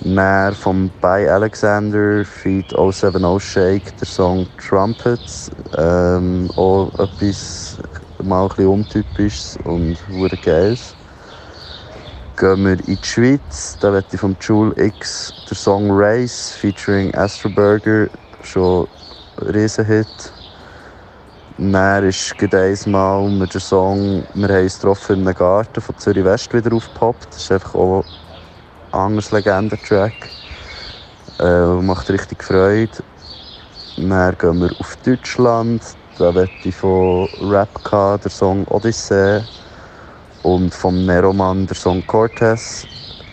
Dann vom By Alexander feat 070 Shake der Song Trumpets. Ähm, auch etwas mal bisschen untypisches und wurde geiles. Gehen wir in die Schweiz, da wird ich vom Jule X der Song Race featuring Astro Burger schon Riesenhit. Dann ist gerade mit dem Song «Wir haben uns getroffen in einem Garten» von Zürich West wieder aufgepoppt. Das ist einfach auch ein anderes Legendentrack. Äh, macht richtig Freude. Dann gehen wir auf Deutschland. Da wird ich von Rapka der Song «Odyssee» und vom Neroman der Song «Cortez».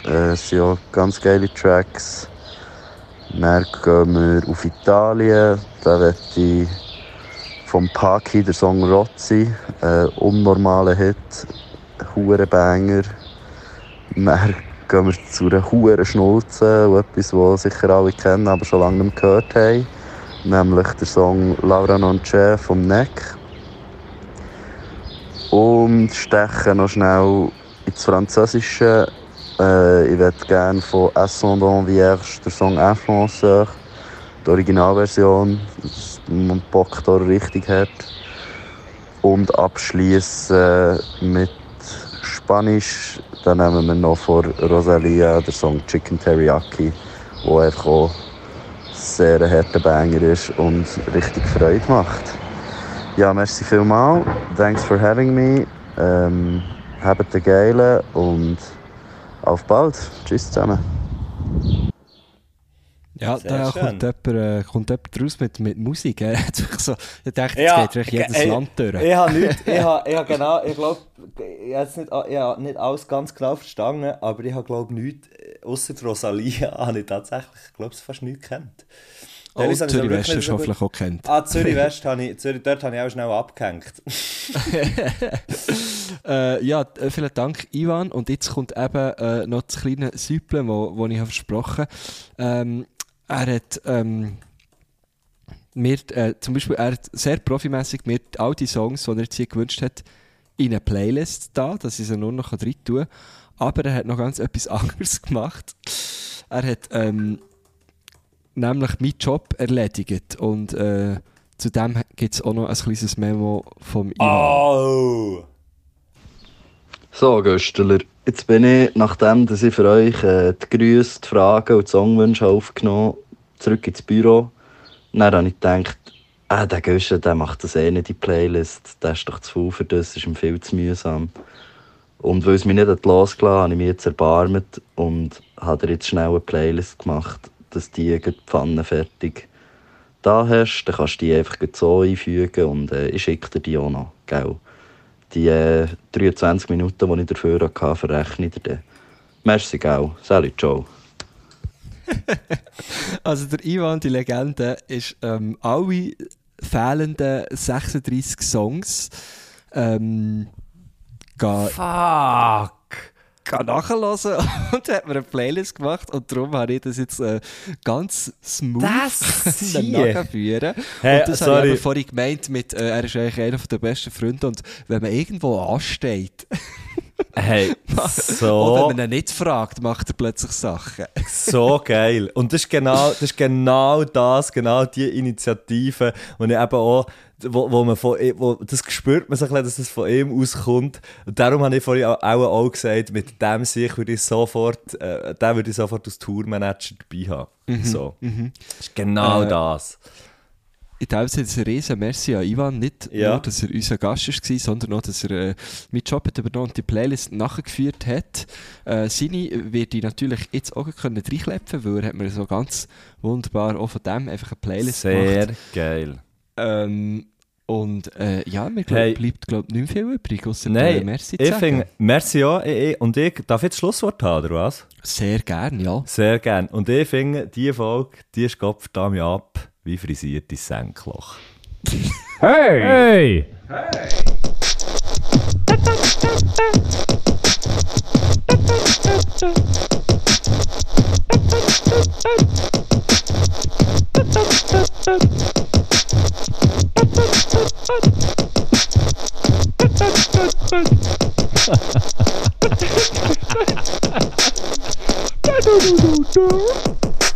Äh, das sind auch ganz geile Tracks. Dann gehen wir auf Italien. Da wird ich vom Paki, der Song Rozzi, äh, unnormaler Hit, hure Banger. Dann gehen wir zu einer hure Schnulze, etwas, das sicher alle kennen, aber schon lange nicht gehört haben. Nämlich der Song Laura Nonche vom Neck. Und stechen noch schnell ins Französische Äh, ich würde gerne von Ascendant Vierge den Song Influenceur, die Originalversion, man Bock da richtig hat. Und abschließen mit Spanisch. Dann nehmen wir noch von Rosalia den Song Chicken Teriyaki, der einfach auch sehr ein harter Banger ist und richtig Freude macht. Ja, merci vielmals. Thanks for having me. Ähm, habt einen geilen und auf bald. Tschüss zusammen. Ja, Sehr da kommt jemand, äh, kommt jemand raus mit, mit Musik. Äh. so, ich dachte, jetzt ja, geht jedes äh, Land durch. Ich habe nicht, ich habe, ich habe genau, ich glaube, ich habe nicht, ich habe nicht alles ganz genau verstanden, aber ich habe glaube nichts, außer Rosalia, habe ich tatsächlich, ich glaube, fast nichts kennt. Oh, Zürich West hast du hoffentlich auch kennt. Ah, Zürich West, habe ich, Zürich, dort habe ich auch schnell abgehängt. äh, ja, äh, vielen Dank, Ivan. Und jetzt kommt eben äh, noch das kleine Süppeln, das ich habe versprochen habe. Ähm, er hat ähm, mir, äh, zum Beispiel, er hat sehr profimässig mir all die Songs, die er jetzt hier gewünscht hat, in eine Playlist da, dass ich sie nur noch drin tun kann. Aber er hat noch ganz etwas anderes gemacht. Er hat ähm, nämlich meinen Job erledigt und äh, zudem gibt es auch noch ein kleines Memo vom Ivan. Oh! So, Göstler, jetzt bin ich, nachdem dass ich für euch äh, die Grüße, die Fragen und die Songwünsche aufgenommen zurück ins Büro. Dann habe ich gedacht, ah, der Göstler, der macht das eh nicht in die Playlist. Der ist doch zu viel für das, ist ihm viel zu mühsam. Und weil es mich nicht losgelassen hat, habe ich mich jetzt erbarmt und habe jetzt schnell eine Playlist gemacht, dass die Pfanne fertig da hast. Dann kannst du die einfach so einfügen und äh, ich schicke dir die auch noch. Gell? Die äh, 23 Minuten, die ich dafür hatte, verrechne ich dir dann. Merci, gell? Salut, ciao. also der Ivan, die Legende, ist ähm, alle fehlenden 36 Songs ähm, Fuck! nachhören und hat mir eine Playlist gemacht und darum habe ich das jetzt äh, ganz smooth nachführen. Hey, und das sorry. habe ich vorhin gemeint mit, äh, er ist eigentlich einer der besten Freunde und wenn man irgendwo ansteht Hey, so. Oder wenn man ihn nicht fragt, macht er plötzlich Sachen. so geil. Und das ist genau das, ist genau, das genau die Initiative, wo ich eben auch, wo, wo man von, wo, das spürt man so ein bisschen, dass es von ihm auskommt. Und darum habe ich vorhin auch, auch gesagt, mit dem sich würde ich sofort, äh, den würde ich sofort als Tourmanager dabei haben. Mhm, so. Mhm. Das ist genau äh, das in dem Sinne ein riesen Merci an Ivan. Nicht ja. nur, dass er unser Gast war, sondern auch, dass er äh, meinen Job hat übernommen und die Playlist nachgeführt hat. Äh, seine wird ich natürlich jetzt auch können reinklepfen, weil er hat mir so ganz wunderbar auch von dem einfach eine Playlist Sehr gemacht. Sehr geil. Ähm, und äh, ja, mir glaub, hey. bleibt glaub, nicht viel übrig, außer Nein, Merci zu ich sagen. Merci ja. Ich, und ich darf jetzt Schlusswort haben, oder was? Sehr gern, ja. Sehr gern. Und ich finde, diese Folge, die ist Gott verdammt ab wie frisiert die Senkloch. Hey! Hey! Hey!